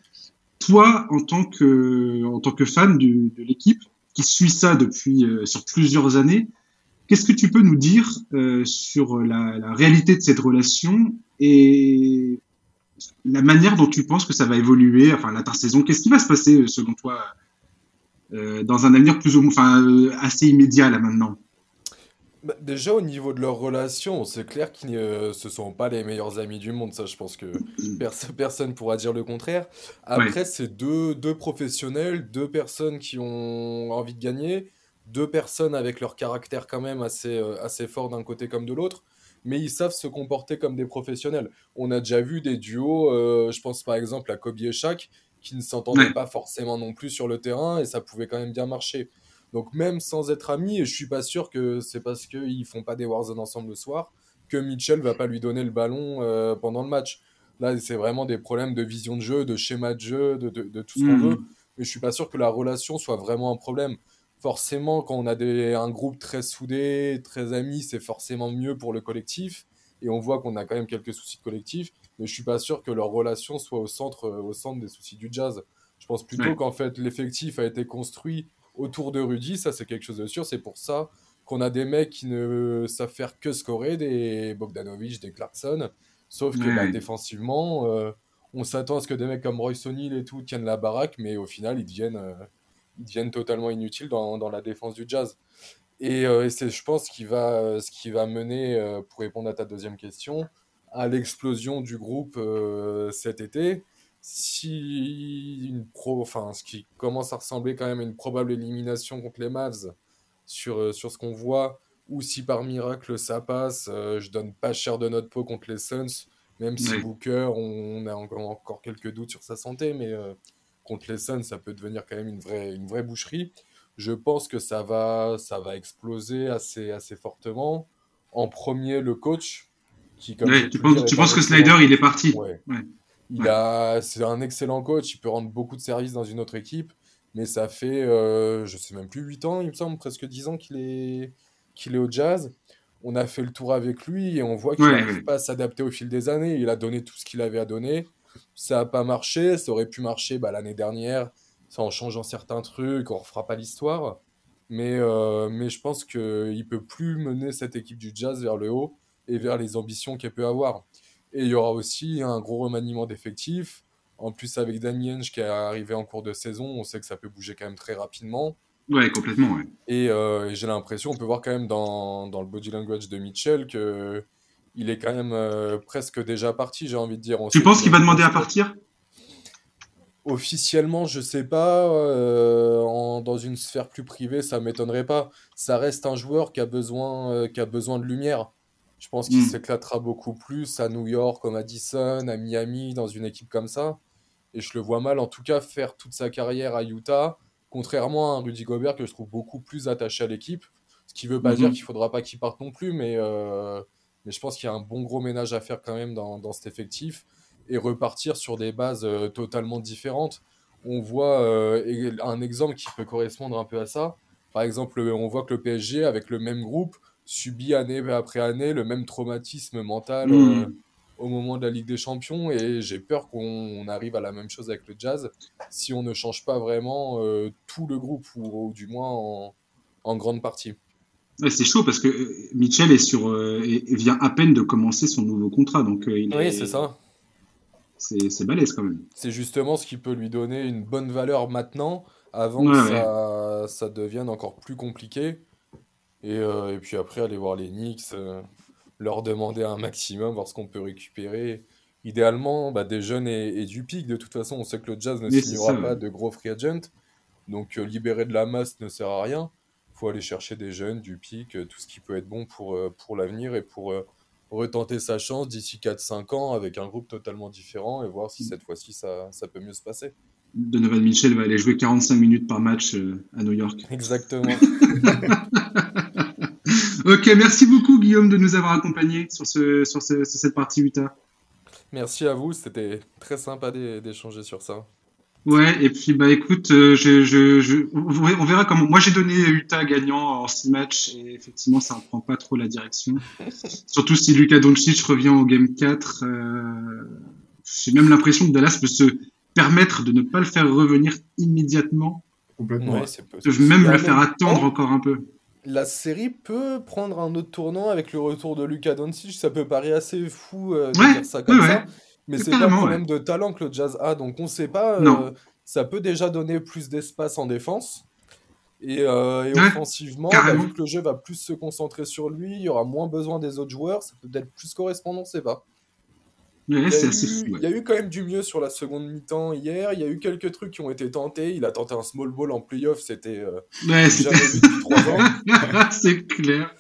Toi, en tant que, en tant que fan de l'équipe, qui suit ça depuis euh, sur plusieurs années, qu'est-ce que tu peux nous dire euh, sur la, la, réalité de cette relation et la manière dont tu penses que ça va évoluer, enfin l'intersaison, qu'est-ce qui va se passer euh, selon toi dans un avenir plus ou moins, enfin, euh, assez immédiat là maintenant bah, Déjà au niveau de leur relation, c'est clair qu'ils ne se sont pas les meilleurs amis du monde, ça je pense que personne ne pourra dire le contraire. Après, c'est deux, deux professionnels, deux personnes qui ont envie de gagner, deux personnes avec leur caractère quand même assez, euh, assez fort d'un côté comme de l'autre, mais ils savent se comporter comme des professionnels. On a déjà vu des duos, je pense par exemple à Kobe et Shaq, qui ne s'entendaient pas forcément non plus sur le terrain et ça pouvait quand même bien marcher. Donc même sans être amis, je suis pas sûr que c'est parce qu'ils font pas des Warzone ensemble le soir que Mitchell va pas lui donner le ballon euh, pendant le match. Là, c'est vraiment des problèmes de vision de jeu, de schéma de jeu, de, de, tout ce qu'on hmm. veut. Mais je suis pas sûr que la relation soit vraiment un problème. Forcément, quand on a des, un groupe très soudé, très ami, c'est forcément mieux pour le collectif. et on voit qu'on a quand même quelques soucis de collectif, mais je suis pas sûr que leur relation soit au centre, au centre des soucis du jazz. Je pense plutôt qu'en fait l'effectif a été construit autour de Rudy, ça c'est quelque chose de sûr, c'est pour ça qu'on a des mecs qui ne savent faire que scorer, des Bogdanovic, des Clarkson, sauf que bah, défensivement, euh, on s'attend à ce que des mecs comme Royce O'Neill et tout tiennent la baraque, mais au final ils deviennent, euh, ils deviennent totalement inutiles dans, dans, la défense du jazz. Et, euh, c'est, je pense, qui va, ce qui va mener, pour répondre à ta deuxième question, à l'explosion du groupe cet été si une pro, enfin, ce qui commence à ressembler quand même à une probable élimination contre les Mavs sur, euh, sur ce qu'on voit, ou si par miracle ça passe, euh, je donne pas cher de notre peau contre les Suns, même si Booker, on, a encore, encore, quelques doutes sur sa santé, mais euh, contre les Suns, ça peut devenir quand même une vraie, une vraie boucherie. Je pense que ça va, ça va exploser assez, assez fortement. En premier, le coach. Qui, comme tu, penses, tu penses que Snyder, il est parti? Ouais. Il a, c'est un excellent coach, il peut rendre beaucoup de services dans une autre équipe, mais ça fait, euh, je sais même plus, 8 ans, il me semble, presque 10 ans qu'il est, qu'il est au jazz. On a fait le tour avec lui et on voit qu'il n'arrive pas à s'adapter au fil des années. Il a donné tout ce qu'il avait à donner. Ça n'a pas marché, ça aurait pu marcher bah, l'année dernière, ça en changeant certains trucs, on ne refera pas l'histoire. Mais, euh, mais je pense qu'il ne peut plus mener cette équipe du jazz vers le haut et vers les ambitions qu'elle peut avoir. Et il y aura aussi un gros remaniement d'effectifs. En plus, avec Damien qui est arrivé en cours de saison, on sait que ça peut bouger quand même très rapidement. Ouais, complètement, ouais. Et, euh, j'ai l'impression, on peut voir quand même dans, dans, le body language de Mitchell que il est quand même euh, presque déjà parti, j'ai envie de dire. tu penses qu'il va demander à partir? Officiellement, je sais pas. Euh, en, dans une sphère plus privée, ça m'étonnerait pas. Ça reste un joueur qui a besoin, qui a besoin de lumière. Je pense qu'il hmm. s'éclatera beaucoup plus à New York, comme Madison, à Miami, dans une équipe comme ça. Et je le vois mal, en tout cas, faire toute sa carrière à Utah, contrairement à un Rudy Gobert que je trouve beaucoup plus attaché à l'équipe. Ce qui ne veut pas dire hmm. qu'il ne faudra pas qu'il parte non plus, mais, euh, mais je pense qu'il y a un bon gros ménage à faire quand même dans, dans cet effectif et repartir sur des bases euh, totalement différentes. On voit euh, un exemple qui peut correspondre un peu à ça. Par exemple, on voit que le PSG, avec le même groupe, subit année après année le même traumatisme mental hmm. euh, au moment de la Ligue des Champions et j'ai peur qu'on arrive à la même chose avec le Jazz si on ne change pas vraiment euh, tout le groupe ou, du moins en, en grande partie. c'est chaud parce que euh, Mitchell est sur, vient à peine de commencer son nouveau contrat. Donc, il oui, c'est ça. C'est balèze quand même. C'est justement ce qui peut lui donner une bonne valeur maintenant avant que ça, ça devienne encore plus compliqué. Et, euh, et, puis après, aller voir les Knicks, euh, leur demander un maximum, voir ce qu'on peut récupérer. Idéalement, bah, des jeunes et, du pic. De toute façon, on sait que le Jazz ne signera pas de gros free agent. Donc, euh, libérer de la masse ne sert à rien. Il faut aller chercher des jeunes, du pic, tout ce qui peut être bon pour, pour l'avenir et pour retenter sa chance d'ici 4-5 ans avec un groupe totalement différent et voir si cette fois-ci ça, ça peut mieux se passer. Donovan Mitchell va aller jouer 45 minutes par match à New York. Exactement. ok, merci beaucoup Guillaume de nous avoir accompagnés sur, ce, sur, cette partie Utah. Merci à vous, c'était très sympa d'échanger sur ça. Ouais, et puis bah écoute, euh, je, je, on verra comment. Moi j'ai donné Utah gagnant en 6 matchs et effectivement ça ne prend pas trop la direction. Surtout si Luka Doncic revient au game 4. Euh, j'ai même l'impression que Dallas peut se permettre de ne pas le faire revenir immédiatement. Complètement. Ouais, même le faire attendre encore un peu la série peut prendre un autre tournant avec le retour de Luka Doncic. Ça peut paraître assez fou euh, de dire ça comme ça, mais c'est pas un problème de talent que le Jazz a. Donc on sait pas. Euh, ça peut déjà donner plus d'espace en défense. Et, euh, offensivement, bah, vu que le jeu va plus se concentrer sur lui, il y aura moins besoin des autres joueurs. Ça peut être plus correspondant, on sait pas il, y a eu, quand même du mieux sur la seconde mi-temps hier. Il y a eu quelques trucs qui ont été tentés. Il a tenté un small ball en playoff, c'était euh, ouais, jamais vu depuis 3 ans. c'est clair.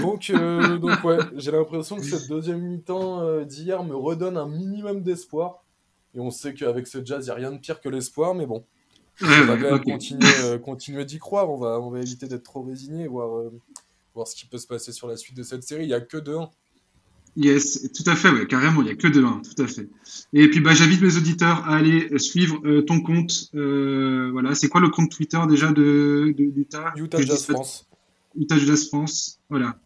Donc, euh, donc ouais, j'ai l'impression que cette deuxième mi-temps euh, d'hier me redonne un minimum d'espoir. Et on sait qu'avec ce jazz, il n'y a rien de pire que l'espoir, mais bon. on va quand même continuer, euh, continuer d'y croire. On va, on va éviter d'être trop résigné, voir, voir ce qui peut se passer sur la suite de cette série. Il n'y a que deux 1 Yes, tout à fait, ouais, carrément, il n'y a que deux 1 tout à fait. Et puis bah, j'invite mes auditeurs à aller suivre euh, ton compte. Euh, voilà, c'est quoi le compte Twitter déjà de, Utah Utah Jazz France. Utah Jazz France, voilà.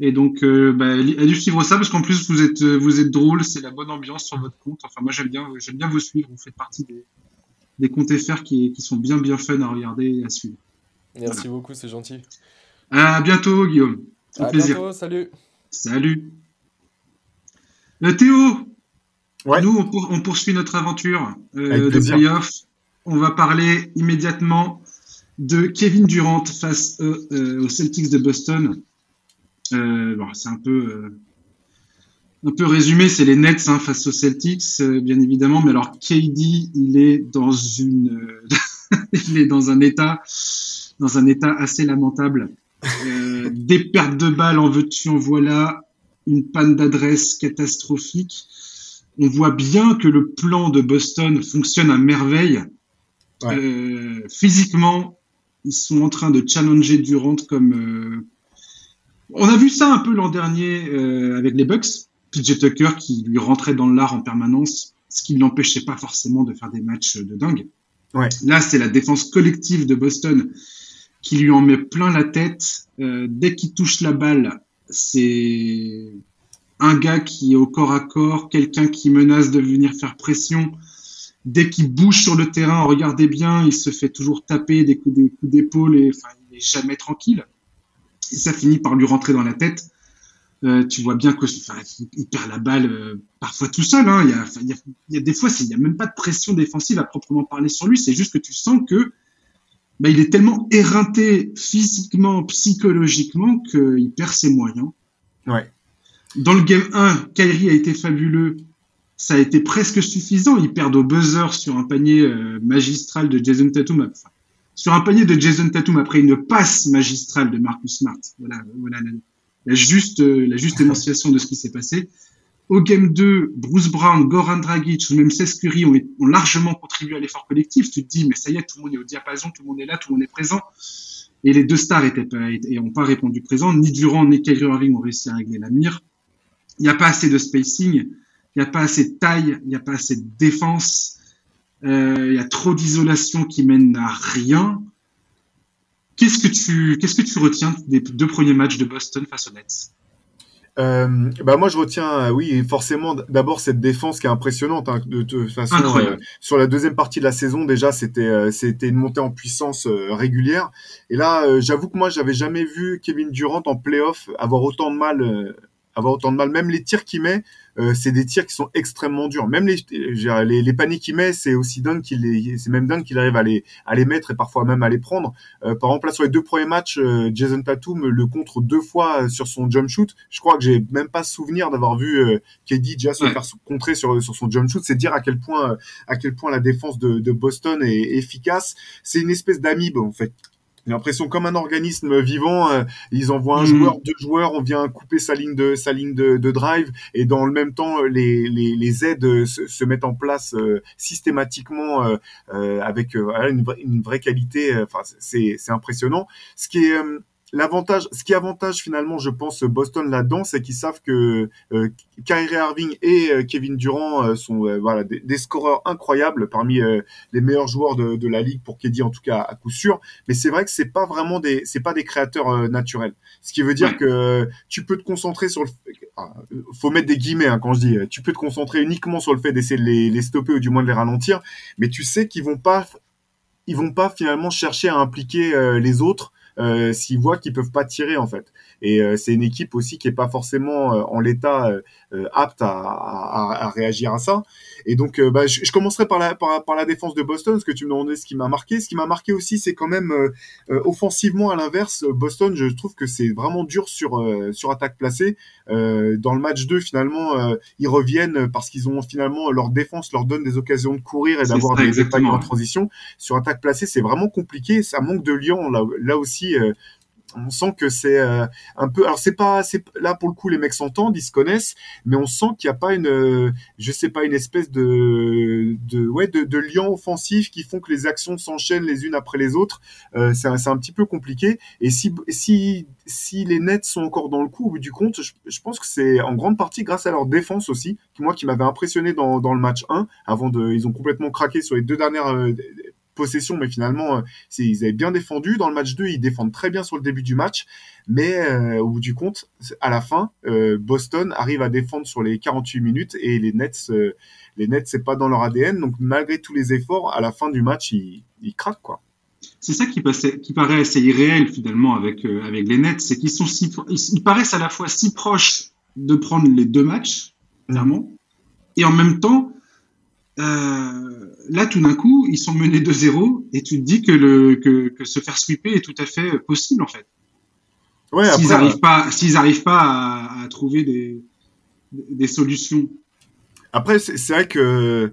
Et donc, euh, bah, allez suivre ça parce qu'en plus vous êtes vous êtes drôle, c'est la bonne ambiance sur votre compte. Enfin, moi j'aime bien j'aime bien vous suivre. Vous faites partie des, des comptes FR qui, qui sont bien bien fun à regarder et à suivre. Merci beaucoup, c'est gentil. À bientôt, Guillaume. À plaisir. bientôt, salut. Salut. Euh, Théo, nous, on, poursuit notre aventure euh, de playoff. On va parler immédiatement de Kevin Durant face aux Celtics de Boston. Euh, bon, c'est un peu un peu résumé, c'est les Nets hein, face aux Celtics, bien évidemment. Mais alors, KD, il est dans une, il est dans un état, dans un état assez lamentable. Euh, des pertes de balles en veux-tu, en voilà, une panne d'adresse catastrophique. On voit bien que le plan de Boston fonctionne à merveille. Euh, physiquement, ils sont en train de challenger Durant comme. Euh, on a vu ça un peu l'an dernier avec les Bucks. PJ Tucker qui lui rentrait dans l'art en permanence, ce qui ne l'empêchait pas forcément de faire des matchs de dingue. Ouais. Là, c'est la défense collective de Boston qui lui en met plein la tête. Euh, dès qu'il touche la balle, c'est un gars qui est au corps à corps, quelqu'un qui menace de venir faire pression. Dès qu'il bouge sur le terrain, regardez bien, il se fait toujours taper des coups d'épaule et enfin, il n'est jamais tranquille. Et ça finit par lui rentrer dans la tête. Euh, tu vois bien que il perd la balle euh, parfois tout seul. Hein. Il, y a, des fois, il n'y a même pas de pression défensive à proprement parler sur lui. C'est juste que tu sens que bah, il est tellement éreinté physiquement, psychologiquement qu'il perd ses moyens. Ouais. Dans le game 1, Kyrie a été fabuleux. Ça a été presque suffisant. Il perd au buzzer sur un panier euh, magistral de Jason Tatum. sur un panier de Jason Tatum après une passe magistrale de Marcus Smart. Voilà, voilà la, juste, euh, la juste énonciation de ce qui s'est passé. Au Game 2, Bruce Brown, Goran Dragic ou même Seth Curry ont, ont largement contribué à l'effort collectif. Tu te dis, mais ça y est, tout le monde est au diapason, tout le monde est là, tout le monde est présent. Et les deux stars étaient pas, et ont pas répondu présent. Ni Durant ni Kyrie Irving ont réussi à régler la mire. Il n'y a pas assez de spacing, il n'y a pas assez de taille, il n'y a pas assez de défense. Euh, il y a trop d'isolation qui mène à rien. Qu'est-ce que tu, qu'est-ce que tu retiens des deux premiers matchs de Boston face aux Nets? Euh, bah moi je retiens, euh, oui, forcément d'abord cette défense qui est impressionnante. Hein, de toute façon, euh, sur la deuxième partie de la saison déjà, c'était euh, c'était une montée en puissance régulière. Et là, j'avoue que moi j'avais jamais vu Kevin Durant en playoff avoir autant de mal, avoir autant de mal. Même les tirs qu'il met, euh, c'est des tirs qui sont extrêmement durs. Même les, les, les paniers qu'il met, c'est aussi dingue qu'il c'est même dingue qu'il arrive à les, à les mettre et parfois même à les prendre. Euh, par exemple, là, sur les deux premiers matchs, euh, Jason Tatum le contre deux fois sur son jump shoot. Je crois que j'ai même pas souvenir d'avoir vu euh, KD déjà se faire contrer sur, sur son jump shoot. C'est dire à quel point, à quel point la défense de, de Boston est efficace. C'est une espèce d'amibe, en fait. J'ai l'impression comme un organisme vivant. Euh, ils envoient un mhm. joueur, deux joueurs, on vient couper sa ligne de sa ligne de, de drive, et dans le même temps, les, les, les aides se, se, mettent en place euh, systématiquement euh, avec une, vraie, une vraie qualité. Enfin, c'est c'est impressionnant. Ce qui est l'avantage, ce qui avantage finalement, je pense, Boston là-dedans, c'est qu'ils savent que euh, Kyrie Irving et euh, Kevin Durant euh, sont euh, voilà des, des, scoreurs incroyables parmi les meilleurs joueurs de, de, la ligue pour KD en tout cas à coup sûr. Mais c'est vrai que c'est pas vraiment des, c'est pas des créateurs naturels. Ce qui veut dire que tu peux te concentrer sur le, ah, faut mettre des guillemets hein, quand je dis, tu peux te concentrer uniquement sur le fait d'essayer de les, les stopper ou du moins de les ralentir, mais tu sais qu'ils vont pas, ils vont pas finalement chercher à impliquer les autres euh, s'ils voient qu'ils peuvent pas tirer en fait. Et euh, c'est une équipe aussi qui est pas forcément euh, en l'état euh, apte à, à, à, réagir à ça. Et donc, bah, je, je, commencerai par la, par, par, la défense de Boston, parce que tu me demandais ce qui m'a marqué. Ce qui m'a marqué aussi, c'est quand même offensivement à l'inverse, Boston, je trouve que c'est vraiment dur sur sur attaque placée. dans le match 2, finalement, ils reviennent parce qu'ils ont finalement leur défense leur donne des occasions de courir et d'avoir des épailles en transition. Sur attaque placée, c'est vraiment compliqué. Ça manque de lion là, là aussi euh, on sent que c'est euh, un peu alors c'est pas c'est là pour le coup les mecs s'entendent ils se connaissent mais on sent qu'il n'y a pas une euh, je sais pas une espèce de de ouais de, lien offensif qui font que les actions s'enchaînent les unes après les autres. C'est un, un petit peu compliqué. Et si si si les Nets sont encore dans le coup au bout du compte je, pense que c'est en grande partie grâce à leur défense aussi qui moi qui m'avait impressionné dans, dans le match 1 avant de ils ont complètement craqué sur les deux dernières possession, mais finalement, ils avaient bien défendu. Dans le match 2, ils défendent très bien sur le début du match, mais au bout du compte, à la fin, Boston arrive à défendre sur les 48 minutes et les Nets, les Nets, c'est pas dans leur ADN. Donc malgré tous les efforts, à la fin du match, ils, ils craquent quoi c'est ça qui, passait, qui paraît assez irréel finalement avec, euh, avec les Nets, c'est qu'ils sont si, ils, paraissent à la fois si proches de prendre les deux matchs, clairement, et en même temps, euh, là tout d'un coup, ils sont menés de 0 et tu te dis que, le, que, que se faire sweeper est tout à fait possible en fait. Ouais, s'ils n'arrivent pas, s'ils arrivent pas à, à trouver des, des solutions. Après, c'est vrai que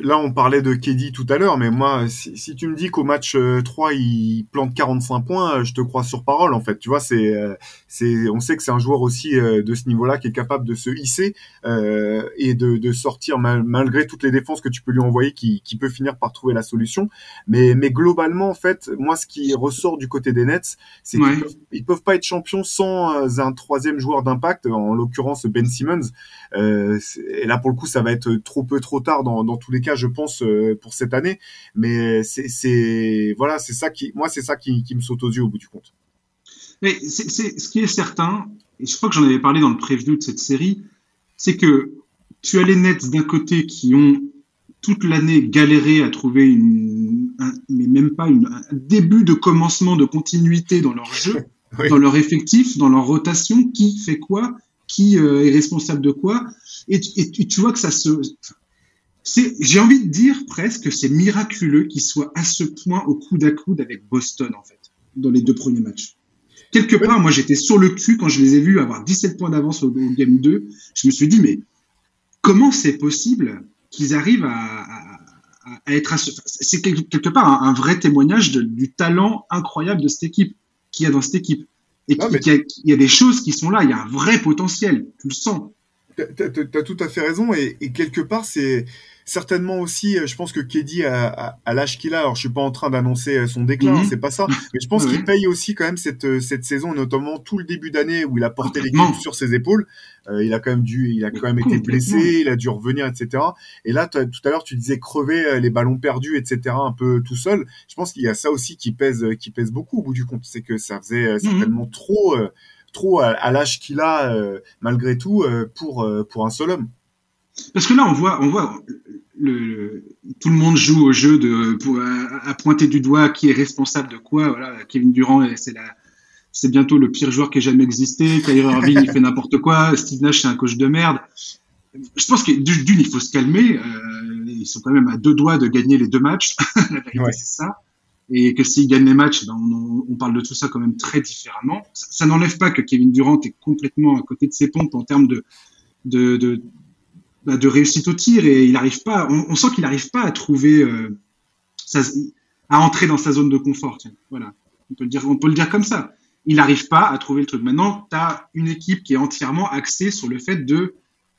là, on parlait de Keddy tout à l'heure, mais moi, si, tu me dis qu'au match 3, euh, il plante 45 points, euh, je te crois sur parole, en fait. Tu vois, c'est, euh, c'est, on sait que c'est un joueur aussi de ce niveau-là qui est capable de se hisser et de, sortir malgré toutes les défenses que tu peux lui envoyer, qui, peut finir par trouver la solution. Mais, mais globalement, en fait, moi, ce qui ressort du côté des Nets, c'est qu'ils peuvent, peuvent pas être champions sans un troisième joueur d'impact, en l'occurrence Ben Simmons. et là, pour le coup, ça va être trop peu, trop tard dans, dans tous les cas, je pense, euh, pour cette année. Mais c'est voilà, c'est ça qui, moi, c'est ça qui, me saute aux yeux au bout du compte. Mais c'est ce qui est certain, et je crois que j'en avais parlé dans le preview de cette série, c'est que tu as les Nets d'un côté qui ont toute l'année galéré à trouver une, mais même pas une, un début de commencement de continuité dans leur jeu, dans leur effectif, dans leur rotation, qui fait quoi, qui euh, est responsable de quoi, et, et, tu vois que ça se, j'ai envie de dire presque que c'est miraculeux qu'ils soient à ce point au coude à coude avec Boston, en fait, dans les deux premiers matchs. Quelque part, moi, j'étais sur le cul quand je les ai vus avoir 17 points d'avance au, game 2. Je me suis dit, mais comment c'est possible qu'ils arrivent à, être à ce... C'est quelque part un, vrai témoignage du talent incroyable de cette équipe, qu'il y a dans cette équipe. Et qu'il y, a des choses qui sont là, il y a un vrai potentiel, tu le sens. Tu as, tout à fait raison, et quelque part, c'est certainement aussi, euh, je pense que Keddy à, l'âge qu'il a, alors je suis pas en train d'annoncer euh, son déclin, mhm. c'est pas ça, mais je pense qu'il paye aussi quand même cette, euh, cette saison, notamment tout le début d'année où il a porté l'équipe sur ses épaules. il a quand même dû, il a quand même été blessé, il a dû revenir, etc. Et là, tout à l'heure, tu disais crever les ballons perdus, etc. Un peu tout seul. Je pense qu'il y a ça aussi qui pèse, qui pèse beaucoup au bout du compte, c'est que ça faisait mhm. certainement trop, trop à, l'âge qu'il a malgré tout pour pour un seul homme. Parce que là, on voit, on voit le, tout le monde joue au jeu de, pour, à, pointer du doigt qui est responsable de quoi. Voilà, Kevin Durant, c'est la, c'est bientôt le pire joueur qui ait jamais existé. Kyrie Irving, il fait n'importe quoi. Steve Nash, c'est un coach de merde. Je pense que d'une, il faut se calmer. Euh, ils sont quand même à deux doigts de gagner les deux matchs. la vérité, c'est ça. Et que s'ils gagnent les matchs, ben on, parle de tout ça quand même très différemment. Ça, n'enlève pas que Kevin Durant est complètement à côté de ses pompes en termes de, de, bah, réussite au tir et il arrive pas. On, sent qu'il n'arrive pas à trouver, euh, à entrer dans sa zone de confort. Voilà, on peut le dire, on peut le dire comme ça. Il n'arrive pas à trouver le truc. Maintenant, tu as une équipe qui est entièrement axée sur le fait de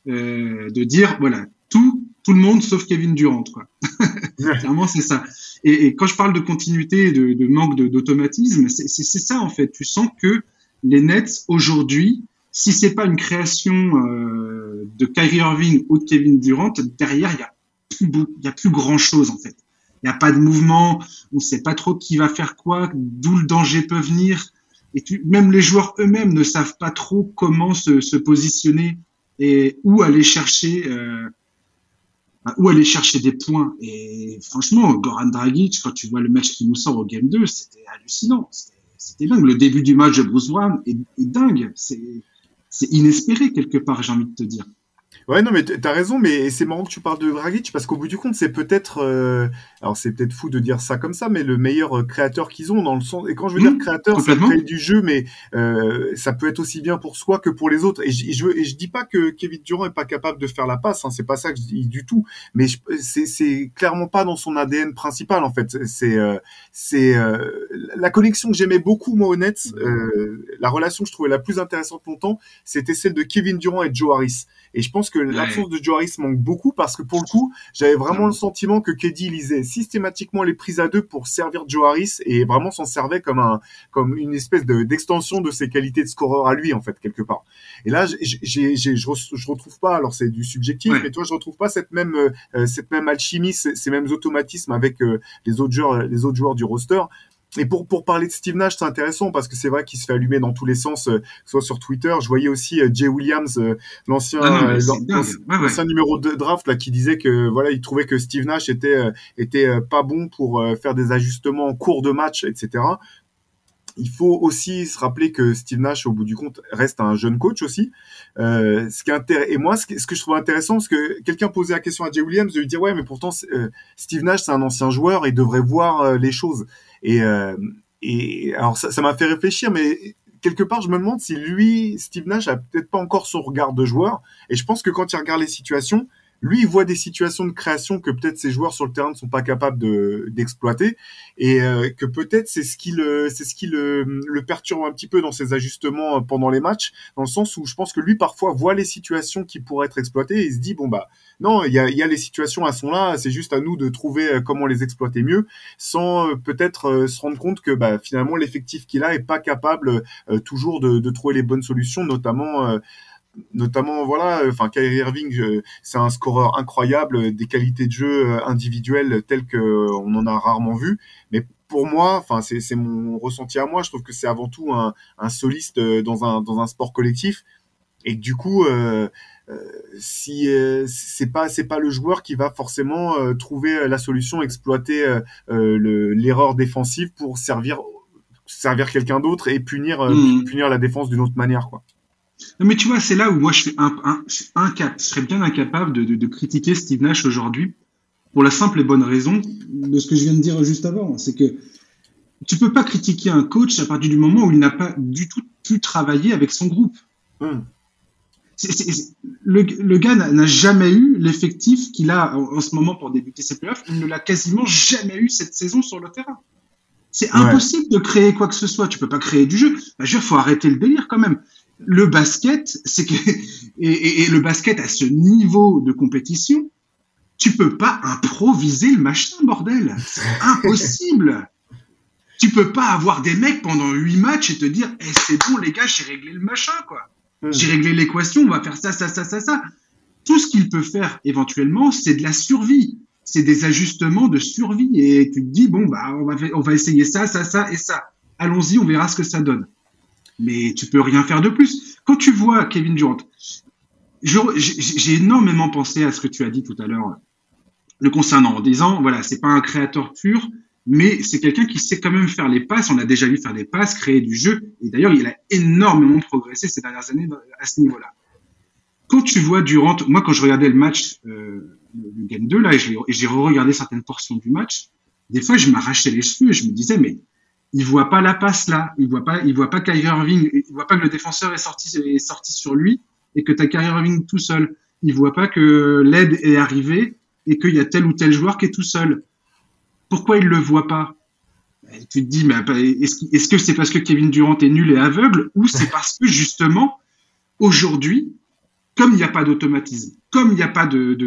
euh, de dire voilà tout tout le monde sauf Kevin Durant. Quoi. Clairement, c'est ça. Et, et, quand je parle de continuité, de, de manque d'automatisme, c'est ça en fait. Tu sens que les Nets aujourd'hui si c'est pas une création euh, de Kyrie Irving ou de Kevin Durant, derrière il y a plus y a plus grand chose en fait. Il n'y a pas de mouvement, on ne sait pas trop qui va faire quoi, d'où le danger peut venir. Et tu, même les joueurs eux-mêmes ne savent pas trop comment se, se positionner et où aller chercher, euh, où aller chercher des points. Et franchement, Goran Dragic, quand tu vois le match qui nous sort au Game 2, c'était hallucinant. C'était dingue. Le début du match de Bruce Brown est, est dingue. C'est c'est inespéré quelque part, j'ai envie de te dire. Ouais, non, mais t'as raison, mais c'est marrant que tu parles de Dragic parce qu'au bout du compte, c'est peut-être, euh, alors c'est peut-être fou de dire ça comme ça, mais le meilleur euh, créateur qu'ils ont dans le sens. Et quand je veux dire mmh, créateur, c'est créer du jeu, mais euh, ça peut être aussi bien pour soi que pour les autres. Et je, je, je dis pas que Kevin Durant est pas capable de faire la passe, hein, c'est pas ça que je dis du tout. Mais c'est clairement pas dans son ADN principal en fait. C'est c'est la connexion que j'aimais beaucoup moi au Nets, la relation que je trouvais la plus intéressante longtemps, c'était celle de Kevin Durant et Joe Harris. Et je pense que l'absence de Joe Harris manque beaucoup parce que pour le coup, j'avais vraiment le sentiment que Keddy lisait systématiquement les prises à deux pour servir Joe Harris et vraiment s'en servait comme un comme une espèce de d'extension de ses qualités de scoreur à lui en fait quelque part. Et là, j'ai je, je retrouve pas. Alors c'est du subjectif, mais toi je retrouve pas cette même euh, cette même alchimie, ces, mêmes automatismes avec euh, les autres joueurs les autres joueurs du roster. Et pour, pour parler de Steve Nash, c'est intéressant parce que c'est vrai qu'il se fait allumer dans tous les sens, euh, soit sur Twitter. Je voyais aussi euh, Jay Williams, euh, l'ancien ah numéro de draft là, qui disait que voilà, il trouvait que Steve Nash était était pas bon pour faire des ajustements en cours de match, etc. Il faut aussi se rappeler que Steve Nash, au bout du compte, reste un jeune coach aussi. Ce qui est et moi, ce que, ce que, je trouve intéressant, c'est que quelqu'un posait la question à Jay Williams de lui dire ouais, mais pourtant Steve Nash, c'est un ancien joueur, il devrait voir les choses. Et, euh, et alors ça, m'a fait réfléchir, mais quelque part, je me demande si lui, Steve Nash, a peut-être pas encore son regard de joueur. Et je pense que quand il regarde les situations, lui, il voit des situations de création que peut-être ses joueurs sur le terrain ne sont pas capables de d'exploiter, et euh, que peut-être c'est ce qui le c'est ce qui le, le perturbe un petit peu dans ses ajustements pendant les matchs, dans le sens où je pense que lui parfois voit les situations qui pourraient être exploitées et il se dit bon bah non, il y a, y a les situations, elles sont là, c'est juste à nous de trouver euh, comment les exploiter mieux, sans euh, peut-être euh, se rendre compte que bah, finalement l'effectif qu'il a est pas capable toujours de, de, trouver les bonnes solutions, notamment notamment voilà enfin Kyrie Irving c'est un scoreur incroyable des qualités de jeu individuelles telles que on en a rarement vu mais pour moi enfin c'est mon ressenti à moi je trouve que c'est avant tout un, un soliste dans un dans un sport collectif et du coup euh, euh, si euh, c'est pas c'est pas le joueur qui va forcément euh, trouver la solution, exploiter l'erreur défensive pour servir servir quelqu'un d'autre et punir hmm. punir la défense d'une autre manière quoi. Mais tu vois, c'est là où moi je suis un, un, je serais bien incapable de, de, de critiquer Steve Nash aujourd'hui pour la simple et bonne raison de ce que je viens de dire juste avant, c'est que tu peux pas critiquer un coach à partir du moment où il n'a pas du tout pu travailler avec son groupe. Hmm le, gars n'a jamais eu l'effectif qu'il a en, ce moment pour débuter ses playoffs. Il ne l'a quasiment jamais eu cette saison sur le terrain. C'est impossible de créer quoi que ce soit. Tu peux pas créer du jeu. Bah, je faut arrêter le délire quand même. Le basket, c'est que et, le basket à ce niveau de compétition, tu peux pas improviser le machin, bordel. C'est impossible. tu peux pas avoir des mecs pendant huit matchs et te dire, eh, c'est bon les gars, j'ai réglé le machin quoi. Hmm. J'ai réglé l'équation, on va faire ça, ça, ça, ça, ça. Tout ce qu'il peut faire éventuellement, c'est de la survie. C'est des ajustements de survie. Et tu te dis, bon, bah, on va, on va essayer ça, ça, ça et ça. Allons-y, on verra ce que ça donne. Mais tu peux rien faire de plus. Quand tu vois Kevin Durant, j'ai énormément pensé à ce que tu as dit tout à l'heure le concernant en disant, voilà, c'est pas un créateur pur, mais c'est quelqu'un qui sait quand même faire les passes. On l'a déjà vu faire des passes, créer du jeu. Et d'ailleurs, il a énormément progressé ces dernières années à ce niveau-là. Quand tu vois Durant, moi, quand je regardais le match, euh, le Game 2, là, et j'ai re-regardé certaines portions du match, des fois, je m'arrachais les cheveux et je me disais, mais il voit pas la passe là, il voit pas, il voit pas Kyrie Irving, il voit pas que le défenseur est sorti, sur lui et que tu as Kyrie Irving tout seul. Il voit pas que l'aide est arrivée et qu'il y a tel ou tel joueur qui est tout seul. Pourquoi il le voit pas? Tu te dis, mais est-ce que c'est parce que Kevin Durant est nul et aveugle ou c'est parce que justement, aujourd'hui, comme il n'y a pas d'automatisme, comme il n'y a pas de,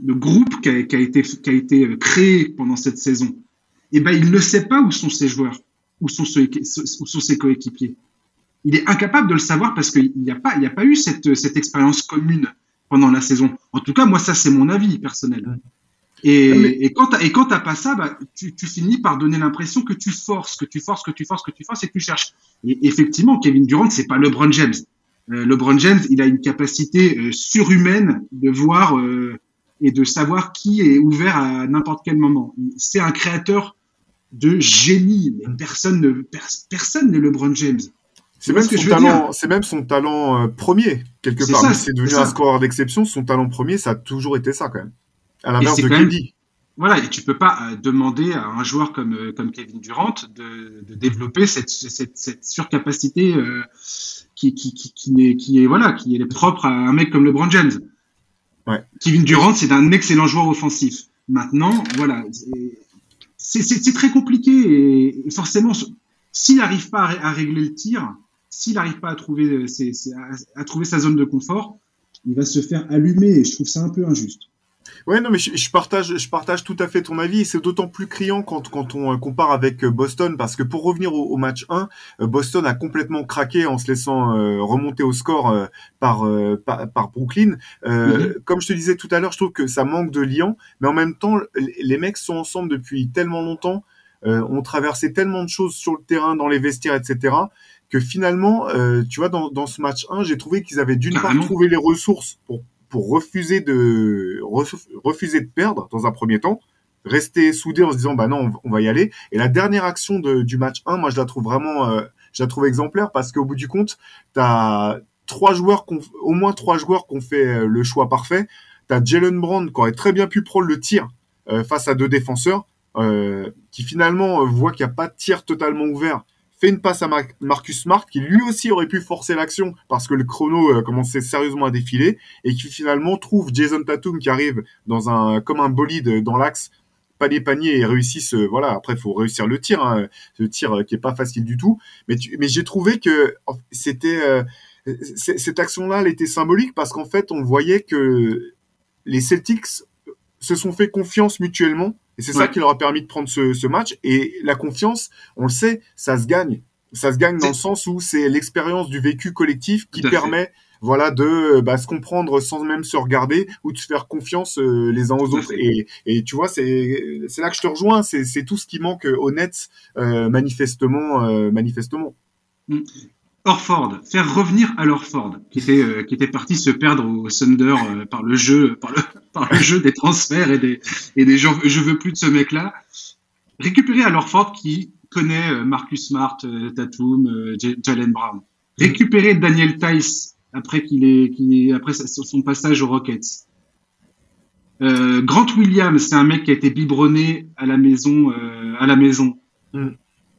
groupe qui a, été, qui a été créé pendant cette saison, eh ben, il ne sait pas où sont ses joueurs, où sont, ses coéquipiers. Il est incapable de le savoir parce qu'il n'y a, pas, a pas eu cette, cette expérience commune pendant la saison. En tout cas, moi, ça, c'est mon avis personnel. Et, et quand tu t'as pas ça, bah, tu, tu finis par donner l'impression que tu forces, que tu forces, que tu forces, que tu forces et que tu cherches. Et effectivement, Kevin Durant, c'est pas LeBron James. Euh, LeBron James, il a une capacité euh, surhumaine de voir euh, et de savoir qui est ouvert à n'importe quel moment. C'est un créateur de génie. Mais personne ne personne n'est LeBron James. C'est même, son talent, c'est même son talent euh, premier quelque part. C'est devenu un scoreur d'exception. Son talent premier, ça a toujours été ça quand même. À l'inverse de KD. Voilà, et tu peux pas euh, demander à un joueur comme, euh, comme Kevin Durant de, de développer cette, cette, cette surcapacité qui, qui, qui, qui, est, qui est voilà, qui est propre à un mec comme LeBron James. Ouais. Kevin Durant, c'est un excellent joueur offensif. Maintenant, voilà, c'est très compliqué et forcément, s'il n'arrive pas à, régler le tir, s'il n'arrive pas à trouver, à trouver sa zone de confort, il va se faire allumer et je trouve ça un peu injuste. Ouais, non, mais je, partage, je partage tout à fait ton avis. C'est d'autant plus criant quand, quand on euh, compare avec euh, Boston, parce que pour revenir au, match 1, euh, Boston a complètement craqué en se laissant remonter au score par, par, Brooklyn. Mhm. Comme je te disais tout à l'heure, je trouve que ça manque de liant, mais en même temps, les mecs sont ensemble depuis tellement longtemps, ont traversé tellement de choses sur le terrain, dans les vestiaires, etc., que finalement, tu vois, dans, dans ce match 1, j'ai trouvé qu'ils avaient d'une part trouvé les ressources pour pour refuser de perdre dans un premier temps, rester soudé en se disant bah non on, va y aller. Et la dernière action du match 1, moi je la trouve vraiment, euh, je la trouve exemplaire parce qu'au bout du compte, t'as trois joueurs, au moins trois joueurs qui ont fait euh, le choix parfait. T'as Jalen Brown qui aurait très bien pu prendre le tir euh, face à deux défenseurs, qui finalement voit qu'il n'y a pas de tir totalement ouvert fait une passe à Marcus Smart qui lui aussi aurait pu forcer l'action parce que le chrono euh, commençait sérieusement à défiler et qui finalement trouve Jason Tatum qui arrive dans un comme un bolide dans l'axe panier panier et réussissent voilà après faut réussir le tir hein, le tir euh, qui est pas facile du tout. Mais mais j'ai trouvé que c'était euh, cette action là elle était symbolique parce qu'en fait on voyait que les Celtics se sont fait confiance mutuellement et c'est ça qui leur a permis de prendre ce, ce, match. Et la confiance, on le sait, ça se gagne. Ça se gagne dans le sens où c'est l'expérience du vécu collectif qui permet voilà de bah, se comprendre sans même se regarder ou de se faire confiance euh, les uns aux autres et, et tu vois c'est là que je te rejoins c'est tout ce qui manque au net euh, manifestement euh, manifestement mm. Orford, faire revenir à Orford, qui était euh, qui était parti se perdre au Thunder euh, par le jeu par le par le jeu des transferts et des et des gens je veux plus de ce mec là. Récupérer à Orford qui connaît euh, Marcus Smart, Tatum, Jalen Brown. Récupérer Daniel Tice après qu'il est après son passage aux Rockets. Grant Williams, c'est un mec qui a été biberonné à la maison à la maison. Mm.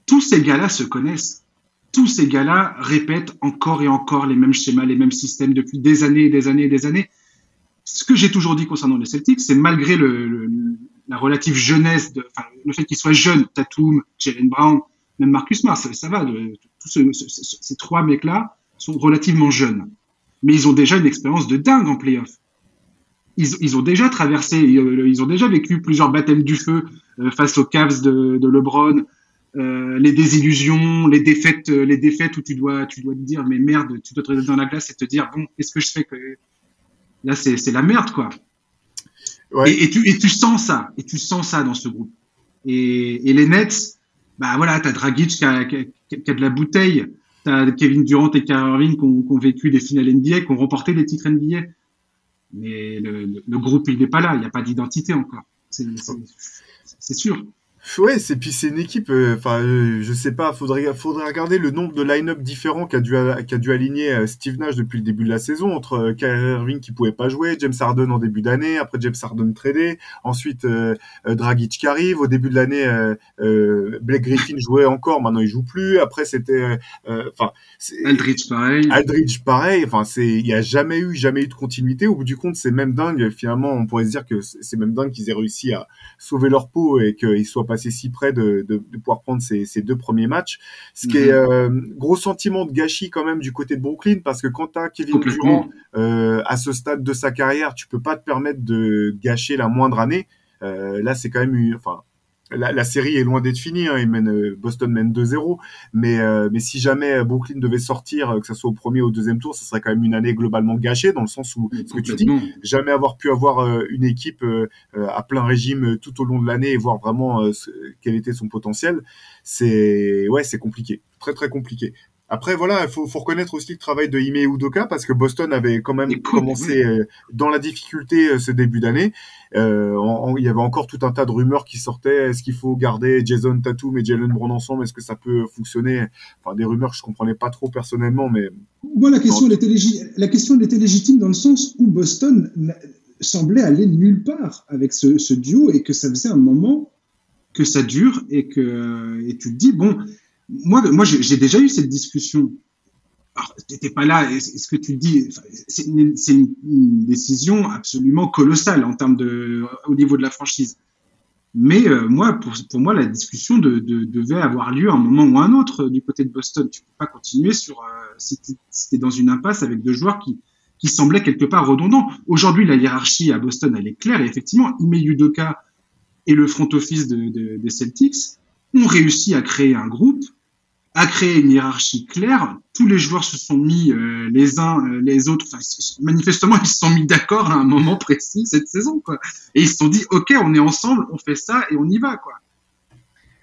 Tous ces gars-là se connaissent tous ces gars-là répètent encore et encore les mêmes schémas, les mêmes systèmes depuis des années et des années et des années. Ce que j'ai toujours dit concernant les Celtics, c'est malgré la relative jeunesse, le fait qu'ils soient jeunes, Tatum, Jalen Brown, même Marcus Smart, ça, va, tous ces trois mecs-là sont relativement jeunes. Mais ils ont déjà une expérience de dingue en playoff. Ils, ils, ont déjà traversé, ils ont déjà vécu plusieurs baptêmes du feu euh, face aux Cavs de, de LeBron, euh, les désillusions, les défaites, euh, les défaites où tu dois, tu dois te dire mais merde, tu dois te dans la glace et te dire bon, qu'est-ce que je fais que là c'est c'est la merde quoi. Ouais. Et, et, tu et tu sens ça, et tu sens ça dans ce groupe. Et, et les Nets, bah voilà, t'as Dragic qui a, qui, a, qui a, de la bouteille, t'as Kevin Durant et Kyrie Irving qui ont, qui ont, vécu des finales NBA, qui ont remporté des titres NBA. Mais le, le, le groupe il n'est pas là, il n'y a pas d'identité encore. C'est sûr. Ouais, c'est puis c'est une équipe. Euh, enfin, euh, je sais pas. Faudrait faudrait regarder le nombre de line-up différents qu'a dû qu'a dû aligner euh, Steve Nash depuis le début de la saison entre Kyrie Irving qui pouvait pas jouer, James Harden en début d'année, après James Harden tradé, ensuite Dragic qui arrive. Au début de l'année, Blake Griffin jouait encore, maintenant il joue plus. Après c'était, enfin, Aldridge pareil. Aldridge pareil. Enfin, c'est il y a jamais eu jamais eu de continuité. Au bout du compte, c'est même dingue. Finalement, on pourrait se dire que c'est même dingue qu'ils aient réussi à sauver leur peau et qu'ils soient pas c'est si près de, de, pouvoir prendre ces, deux premiers matchs. Ce qui est mhm. euh, gros sentiment de gâchis quand même du côté de Brooklyn, parce que quand tu as Kevin Durant euh, à ce stade de sa carrière, tu peux pas te permettre de gâcher la moindre année. Euh, là, c'est quand même, enfin, la, série est loin d'être finie. Hein, mène, euh, Boston mène 2-0. Mais, euh, mais si jamais Brooklyn devait sortir, euh, que ce soit au premier ou au deuxième tour, ce serait quand même une année globalement gâchée, dans le sens où, ce que tu dis, jamais avoir pu avoir une équipe à plein régime tout au long de l'année et voir vraiment quel était son potentiel, c'est ouais, c'est compliqué, très très compliqué. Après, voilà, il faut, faut, reconnaître aussi le travail de Ime Udoka parce que Boston avait quand même commencé euh, dans la difficulté euh, ce début d'année. Euh, il y avait encore tout un tas de rumeurs qui sortaient. Est-ce qu'il faut garder Jason Tatum et Jalen Brown ensemble Est-ce que ça peut fonctionner? Enfin, des rumeurs que je comprenais pas trop personnellement, mais moi la question, elle était, la question était légitime dans le sens où Boston semblait aller nulle part avec ce, ce duo et que ça faisait un moment que ça dure et que et tu te dis bon moi, moi j'ai déjà eu cette discussion. Alors, t'étais pas là. Est-ce que tu dis, c'est une, décision absolument colossale en termes de, au niveau de la franchise. Mais euh, moi, pour, moi, la discussion de, de, devait avoir lieu à un moment ou à un autre du côté de Boston. Tu peux pas continuer sur, euh, c'était dans une impasse avec deux joueurs qui, semblaient quelque part redondants. Aujourd'hui, la hiérarchie à Boston, elle est claire et effectivement, Ime Yudoka et le front office de, des Celtics ont réussi à créer un groupe, à créer une hiérarchie claire. Tous les joueurs se sont mis euh, les uns euh, les autres. Manifestement, ils se sont mis d'accord à un moment précis cette saison, quoi. Et ils se sont dit, ok, on est ensemble, on fait ça et on y va, quoi.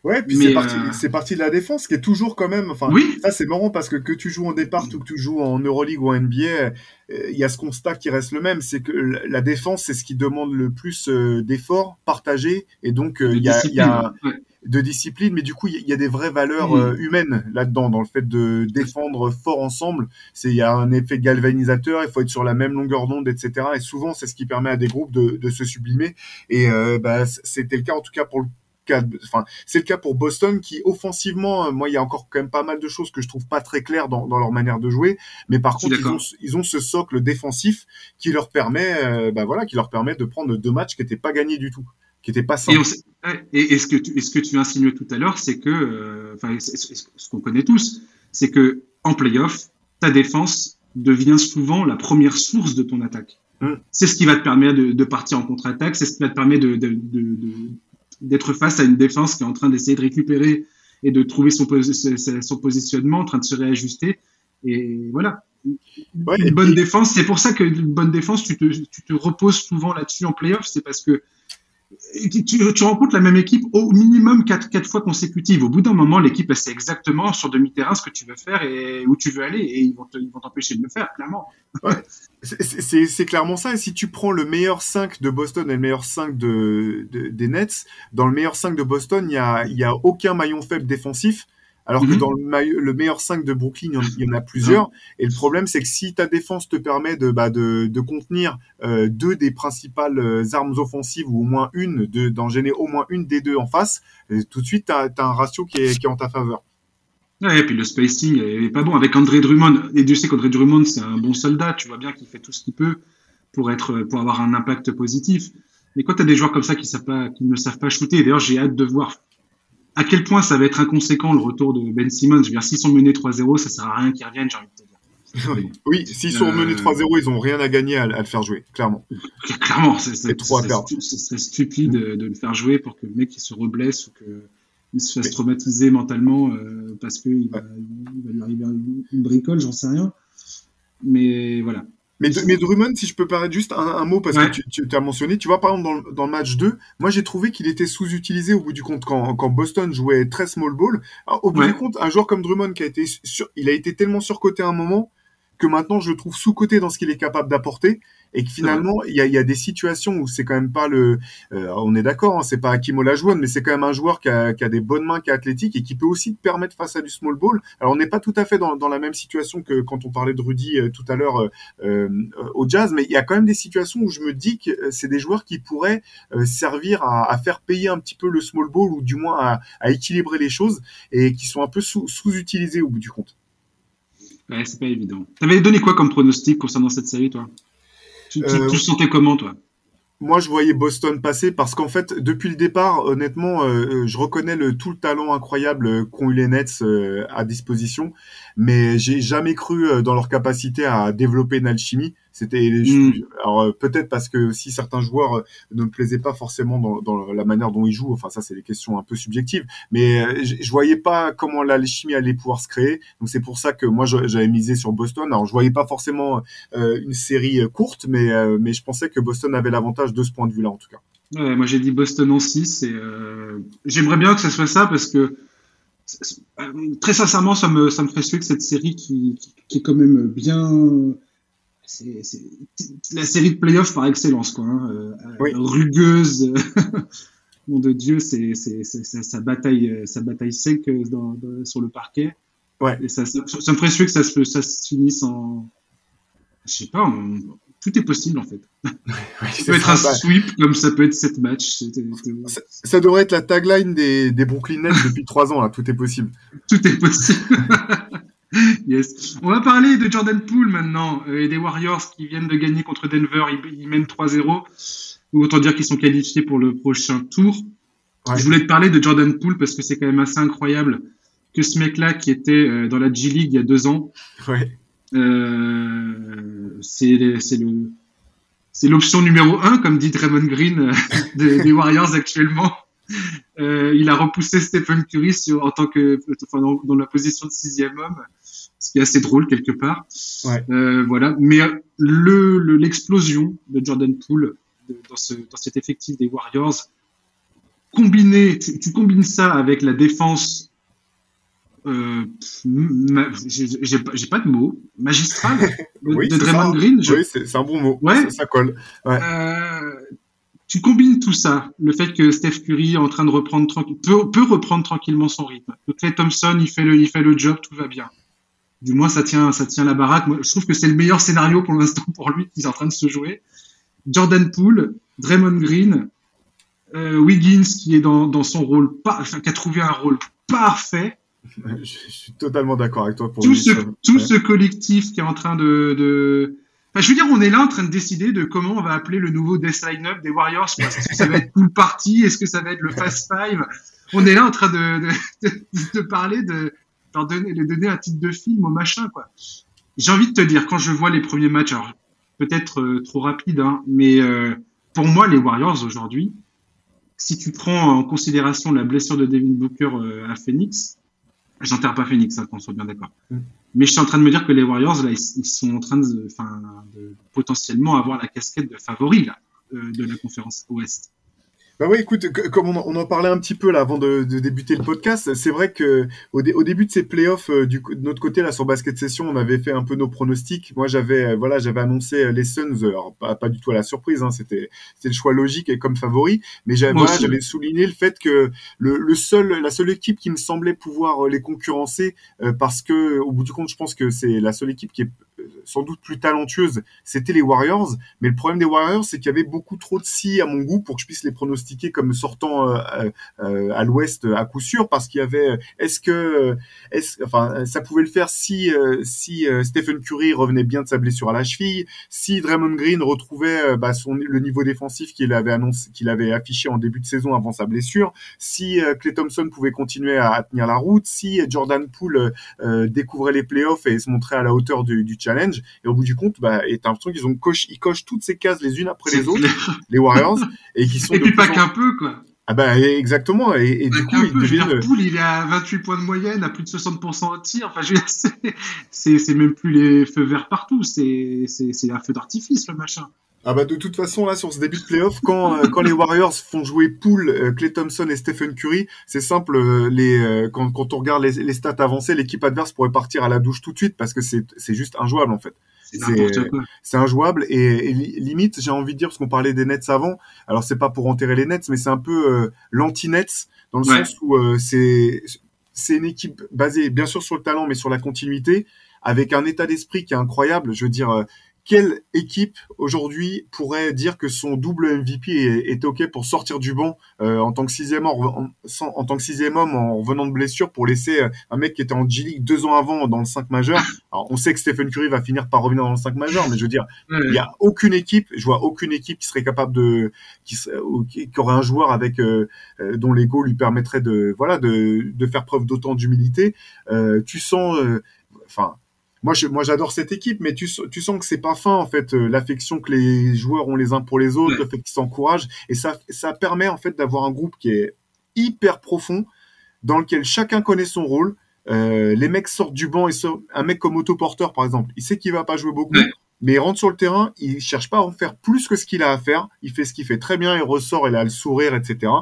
Ouais, puis c'est parti, euh, parti, de la défense qui est toujours quand même. Enfin, oui. ça c'est marrant parce que que tu joues en départ ou que tu joues en Euroleague ou en NBA, euh, il y a ce constat qui reste le même, c'est que la défense c'est ce qui demande le plus euh, d'efforts partagés et donc il y, a, y a de discipline, mais du coup il y, a des vraies valeurs humaines là-dedans dans le fait de défendre fort ensemble. C'est il y a un effet galvanisateur, il faut être sur la même longueur d'onde, etc. Et souvent c'est ce qui permet à des groupes de, de se sublimer. Et bah, c'était le cas en tout cas pour le enfin, c'est le cas pour Boston qui offensivement, euh, moi, il y a encore quand même pas mal de choses que je trouve pas très claires dans, leur manière de jouer, mais par contre, ils ont, ce socle défensif qui leur permet, euh, bah voilà, qui leur permet de prendre deux matchs qui n'étaient pas gagnés du tout, qui pas simples. Et, et, ce que tu, ce que tu insinuais tout à l'heure, c'est que, euh, enfin, ce qu'on connaît tous, c'est que en playoff, ta défense devient souvent la première source de ton attaque. Mm. C'est ce qui va te permettre de, partir en contre-attaque, c'est ce qui va te permettre de, d'être face à une défense qui est en train d'essayer de récupérer et de trouver son, son positionnement, en train de se réajuster. Et voilà. une bonne défense, c'est pour ça que une bonne défense, tu te, tu te reposes souvent là-dessus en playoff, c'est parce que tu, tu, rencontres la même équipe au minimum quatre, quatre fois consécutives. Au bout d'un moment, l'équipe elle sait exactement sur demi-terrain ce que tu veux faire et où tu veux aller et ils vont t'empêcher de le faire, clairement. C'est clairement ça. Et si tu prends le meilleur 5 de Boston et le meilleur 5 de, des Nets, dans le meilleur 5 de Boston, il n'y a, y a aucun maillon faible défensif. Alors que mhm. dans le, le, meilleur 5 de Brooklyn, il y en, a plusieurs. Et le problème, c'est que si ta défense te permet de, bah, de, de contenir euh, deux des principales euh, armes offensives, ou au moins une, d'en gêner au moins une des deux en face, euh, tout de suite, tu as, un ratio qui est, qui est en ta faveur. Ouais, et puis le spacing est pas bon. Avec André Drummond, et Dieu sait qu'André Drummond, c'est un bon soldat, tu vois bien qu'il fait tout ce qu'il peut pour, être, pour avoir un impact positif. Mais quand tu as des joueurs comme ça qui, savent pas, qui ne savent pas shooter, d'ailleurs j'ai hâte de voir à quel point ça va être inconséquent le retour de Ben Simmons? Je veux dire, s'ils sont menés 3-0, ça sert à rien qu'ils reviennent, j'ai envie de te dire. oui, s'ils sont menés 3-0, ils ont rien à gagner à, le faire jouer, clairement. Clairement, c'est ce serait stupide de, le faire jouer pour que le mec il se reblesse ou qu'il se fasse traumatiser mentalement euh, parce qu'il va, va, lui arriver une bricole, j'en sais rien. Mais voilà. Mais, mais Drummond, si je peux paraître juste un, mot, parce que tu, tu as mentionné, tu vois, par exemple, dans, dans le match 2, moi j'ai trouvé qu'il était sous-utilisé au bout du compte quand, quand Boston jouait très small ball. au bout du compte, un joueur comme Drummond qui a été sur, il a été tellement surcoté à un moment que maintenant je le trouve sous-coté dans ce qu'il est capable d'apporter et que finalement il y a, y a, des situations où c'est quand même pas le euh, on est d'accord hein, c'est pas Hakim Olajuwon mais c'est quand même un joueur qui a, qui a, des bonnes mains qui est athlétique et qui peut aussi te permettre face à du small ball alors on n'est pas tout à fait dans, dans, la même situation que quand on parlait de Rudy euh, tout à l'heure euh, au jazz mais il y a quand même des situations où je me dis que c'est des joueurs qui pourraient servir à, à, faire payer un petit peu le small ball ou du moins à, à équilibrer les choses et qui sont un peu sous-utilisés au bout du compte. Ouais, c'est pas évident. T'avais donné quoi comme pronostic concernant cette série, toi? Tu, tu, euh, sentais comment, toi? Moi, je voyais Boston passer parce qu'en fait, depuis le départ, honnêtement, euh, euh, je reconnais le, tout le talent incroyable qu'ont eu les Nets à disposition, mais j'ai jamais cru dans leur capacité à développer une alchimie. C'était mm. alors euh, peut-être parce que si certains joueurs euh, ne me plaisaient pas forcément dans, dans la manière dont ils jouent. Enfin ça c'est des questions un peu subjectives, mais euh, je, je voyais pas comment l'alchimie allait pouvoir se créer. Donc c'est pour ça que moi j'avais misé sur Boston. Alors je voyais pas forcément une série courte, mais mais je pensais que Boston avait l'avantage de ce point de vue-là en tout cas. Ouais, moi j'ai dit Boston en 6 et j'aimerais bien que ça soit ça parce que très sincèrement ça me ça me ferait suer que cette série qui, qui, qui est quand même bien c'est la série de playoffs par excellence, quoi. Hein. Euh, rugueuse. Nom de Dieu, c'est sa bataille, sa bataille sec dans, sur le parquet. Ouais. Et ça, ça, me ferait que ça se, ça se finisse en. Je sais pas, tout est possible en fait. ça peut être un sweep comme ça peut être sept matchs. Ça, ça, devrait être la tagline des, des Brooklyn Nets depuis trois ans, là. tout est possible. Tout est possible. yes. On va parler de Jordan Poole maintenant euh, et des Warriors qui viennent de gagner contre Denver. Ils, mènent 3-0. Autant dire qu'ils sont qualifiés pour le prochain tour. Je voulais te parler de Jordan Poole parce que c'est quand même assez incroyable que ce mec-là qui était dans la G League il y a deux ans. Ouais. c'est le c'est l'option numéro un, comme dit Draymond Green des, Warriors actuellement. il a repoussé Stephen Curry en tant que dans, la position de sixième homme ce qui est assez drôle quelque part. Euh, voilà. Mais le l'explosion de Jordan Poole dans, ce, dans cet effectif des Warriors, combiné, tu, combines ça avec la défense, euh, j'ai pas de mots, magistrale de, Draymond Green. Oui, c'est un bon mot. Ouais. Ça, colle. Euh, tu combines tout ça, le fait que Steph Curry est en train de reprendre peut, peut reprendre tranquillement son rythme, que Clay Thompson il fait le, il fait le job, tout va bien du moins ça tient, ça tient la baraque. Moi, je trouve que c'est le meilleur scénario pour l'instant pour lui qui est en train de se jouer. Jordan Poole, Draymond Green, euh, Wiggins qui est dans, dans son rôle, enfin, qui a trouvé un rôle parfait. Je suis totalement d'accord avec toi. Pour tout ce, tout ce collectif qui est en train de, de... Enfin, je veux dire, on est là en train de décider de comment on va appeler le nouveau Death Line-Up des Warriors. Est-ce que ça va être Pool Party? Est-ce que ça va être le Fast Five? On est là en train de, de, de, de parler de, leur donner, les donner un titre de film au machin, quoi. J'ai envie de te dire, quand je vois les premiers matchs, alors peut-être euh, trop rapide, hein, mais euh, pour moi, les Warriors aujourd'hui, si tu prends en considération la blessure de Devin Booker euh, à Phoenix, j'enterre pas Phoenix, hein, qu'on soit bien d'accord. Mm. Mais je suis en train de me dire que les Warriors, là, ils, sont en train de, de, potentiellement avoir la casquette de favori là, de la conférence Ouest. Bah oui, écoute, comme on, en parlait un petit peu là avant de, débuter le podcast, c'est vrai que au, début de ces playoffs, euh, du, de notre côté là sur Basket Session, on avait fait un peu nos pronostics. Moi, j'avais euh, voilà, j'avais annoncé euh, les Suns, alors pas, pas du tout à la surprise, hein, c'était c'était le choix logique et comme favori, mais j'avais j'avais souligné le fait que le, le, seul la seule équipe qui me semblait pouvoir les concurrencer, parce que au bout du compte, je pense que c'est la seule équipe qui est sans doute plus talentueuse, c'était les Warriors. Mais le problème des Warriors, c'est qu'il y avait beaucoup trop de si à mon goût pour que je puisse les pronostiquer comme sortant euh, euh, à l'Ouest à coup sûr, parce qu'il y avait, est-ce que, est enfin, ça pouvait le faire si si euh, Stephen Curry revenait bien de sa blessure à la cheville, si Draymond Green retrouvait bah, son le niveau défensif qu'il avait annoncé, qu'il avait affiché en début de saison avant sa blessure, si Clay Thompson pouvait continuer à, tenir la route, si Jordan Poole découvrait les playoffs et se montrait à la hauteur du, du challenge. Et au bout du compte, bah, et t'as l'impression qu'ils ont coche, ils cochent toutes ces cases les unes après les autres, les Warriors, et qui sont. Et puis pas qu'un peu, quoi. Ah bah exactement et, du coup il devient... Poule, il est à 28 points de moyenne à plus de 60% au tir enfin je c'est c'est même plus les feux verts partout c'est c'est un feu d'artifice le machin ah bah de toute façon là sur ce début de playoff quand euh, quand les Warriors font jouer Poole, Clay euh, Thompson et Stephen Curry c'est simple euh, les quand, quand on regarde les, les stats avancées l'équipe adverse pourrait partir à la douche tout de suite parce que c'est c'est juste injouable en fait c'est injouable et, limite, j'ai envie de dire parce qu'on parlait des Nets avant. Alors c'est pas pour enterrer les Nets, mais c'est un peu euh, l'anti-Nets dans le sens où c'est c'est une équipe basée bien sûr sur le talent, mais sur la continuité, avec un état d'esprit qui est incroyable. Je veux dire, quelle équipe aujourd'hui pourrait dire que son double MVP est, ok pour sortir du banc euh, en tant que sixième homme, en, en, tant que sixième homme en revenant de blessure pour laisser euh, un mec qui était en G League deux ans avant dans le 5 majeur? Alors on sait que Stephen Curry va finir par revenir dans le 5 majeur, mais je veux dire, il y a aucune équipe, je vois aucune équipe qui serait capable de, qui, qui aurait un joueur avec euh, dont l'ego lui permettrait de, voilà, de, de faire preuve d'autant d'humilité. tu sens, enfin moi, moi, j'adore cette équipe, mais tu, tu sens que c'est pas fin en fait euh, l'affection que les joueurs ont les uns pour les autres, le fait qu'ils s'encouragent, et ça, ça permet en fait d'avoir un groupe qui est hyper profond, dans lequel chacun connaît son rôle. Euh, les mecs sortent du banc et un mec comme autoporteur par exemple, il sait qu'il va pas jouer beaucoup, mais il rentre sur le terrain, il cherche pas à en faire plus que ce qu'il a à faire, il fait ce qu'il fait très bien, il ressort, il a le sourire, etc.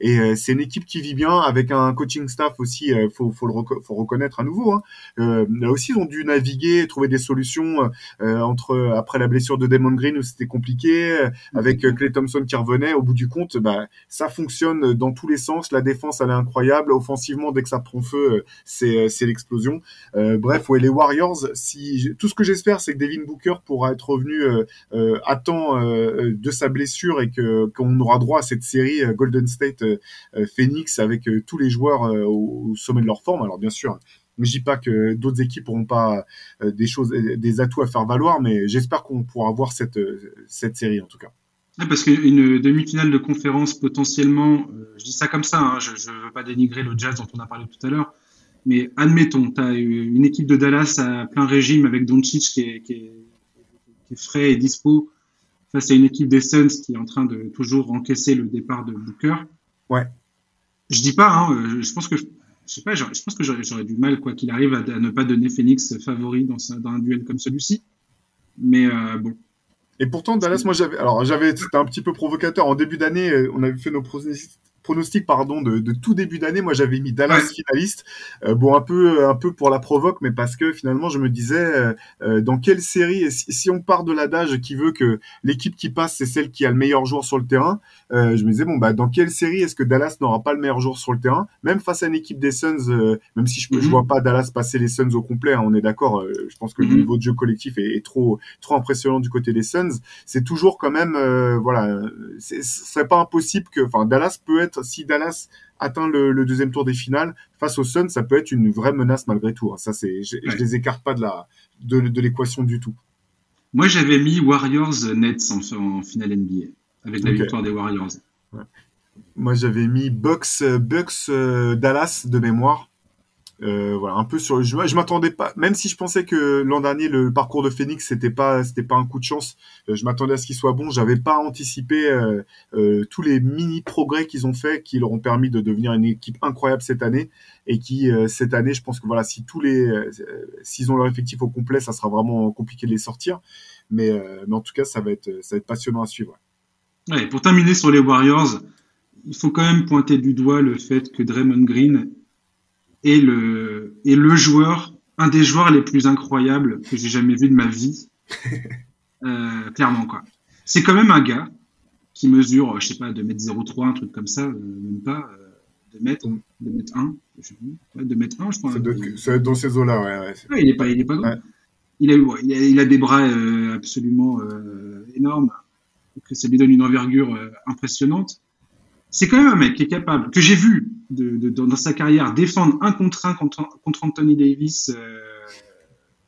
Et euh, c'est une équipe qui vit bien avec un coaching staff aussi. Euh, faut, faut le faut reconnaître à nouveau. Hein. Euh, là aussi, ils ont dû naviguer, trouver des solutions euh, entre après la blessure de Damon Green où c'était compliqué, avec Clay Thompson qui revenait. Au bout du compte, bah, ça fonctionne dans tous les sens. La défense, elle est incroyable. Offensivement, dès que ça prend feu, c'est c'est l'explosion. bref, ouais, les Warriors. Si tout ce que j'espère, c'est que Devin Booker pourra être revenu à temps de sa blessure et que qu'on aura droit à cette série Golden State euh, Phoenix avec euh, tous les joueurs euh, au, sommet de leur forme. Alors bien sûr, je dis pas que d'autres équipes n'auront pas des choses, des atouts à faire valoir, mais j'espère qu'on pourra voir cette, cette série en tout cas. parce qu'une demi-finale de conférence potentiellement, je dis ça comme ça, hein, je ne veux pas dénigrer le jazz dont on a parlé tout à l'heure, Mais admettons, tu as une équipe de Dallas à plein régime avec Doncic qui est, qui est frais et dispo face à une équipe des Suns qui est en train de toujours encaisser le départ de Booker. Ouais. Je dis pas, hein, euh, je pense que je sais pas, je pense que j'aurais du mal quoi qu'il arrive à, ne pas donner Phoenix favori dans, dans un duel comme celui-ci. Mais euh, bon. Et pourtant Dallas, moi j'avais, alors j'avais, c'était un petit peu provocateur en début d'année, euh, on avait fait nos pronostic pardon de, de tout début d'année, moi j'avais mis Dallas finaliste. Euh, bon un peu un peu pour la provoque, mais parce que finalement je me disais euh, euh, dans quelle série si, si, on part de l'adage qui veut que l'équipe qui passe c'est celle qui a le meilleur joueur sur le terrain, je me disais bon bah dans quelle série est-ce que Dallas n'aura pas le meilleur joueur sur le terrain, même face à une équipe des Suns, même si je, ne mhm. vois pas Dallas passer les Suns au complet, hein, on est d'accord. je pense que le mhm. niveau de jeu collectif est, est, trop trop impressionnant du côté des Suns. C'est toujours quand même voilà, ce serait pas impossible que enfin Dallas peut être si Dallas atteint le, deuxième tour des finales face aux Suns, ça peut être une vraie menace malgré tout. Hein. Ça, c'est, je, ne les écarte pas de la de, l'équation du tout. Moi, j'avais mis Warriors Nets en, finale NBA avec la victoire des Warriors. Moi, j'avais mis Bucks Bucks euh, Dallas de mémoire. Euh, voilà, un peu sur. Je, je m'attendais pas, même si je pensais que l'an dernier le parcours de Phoenix c'était pas c'était pas un coup de chance. Euh, je m'attendais à ce qu'il soit bon. J'avais pas anticipé euh, tous les mini progrès qu'ils ont fait, qui leur ont permis de devenir une équipe incroyable cette année et qui cette année, je pense que voilà, si tous les s'ils ont leur effectif au complet, ça sera vraiment compliqué de les sortir. Mais mais en tout cas, ça va être ça va être passionnant à suivre. Ouais, pour terminer sur les Warriors, il faut quand même pointer du doigt le fait que Draymond Green et le, et le joueur, un des joueurs les plus incroyables que j'ai jamais vu de ma vie. Euh, clairement, quoi. C'est quand même un gars qui mesure, je sais pas, 2m03, un truc comme ça, euh, même pas, euh, 2 mètres, 2 mètres 1, je sais plus, 2 mètres 1, je crois. Ça être dans ces eaux-là, ouais. ouais, ouais il est pas, il est pas grand. Il, a, il, a, il, a, des bras euh, absolument euh, énormes, que ça lui donne une envergure euh, impressionnante c'est quand même un mec qui est capable, que j'ai vu de, de, dans sa carrière défendre un contre un contre, contre Anthony Davis euh,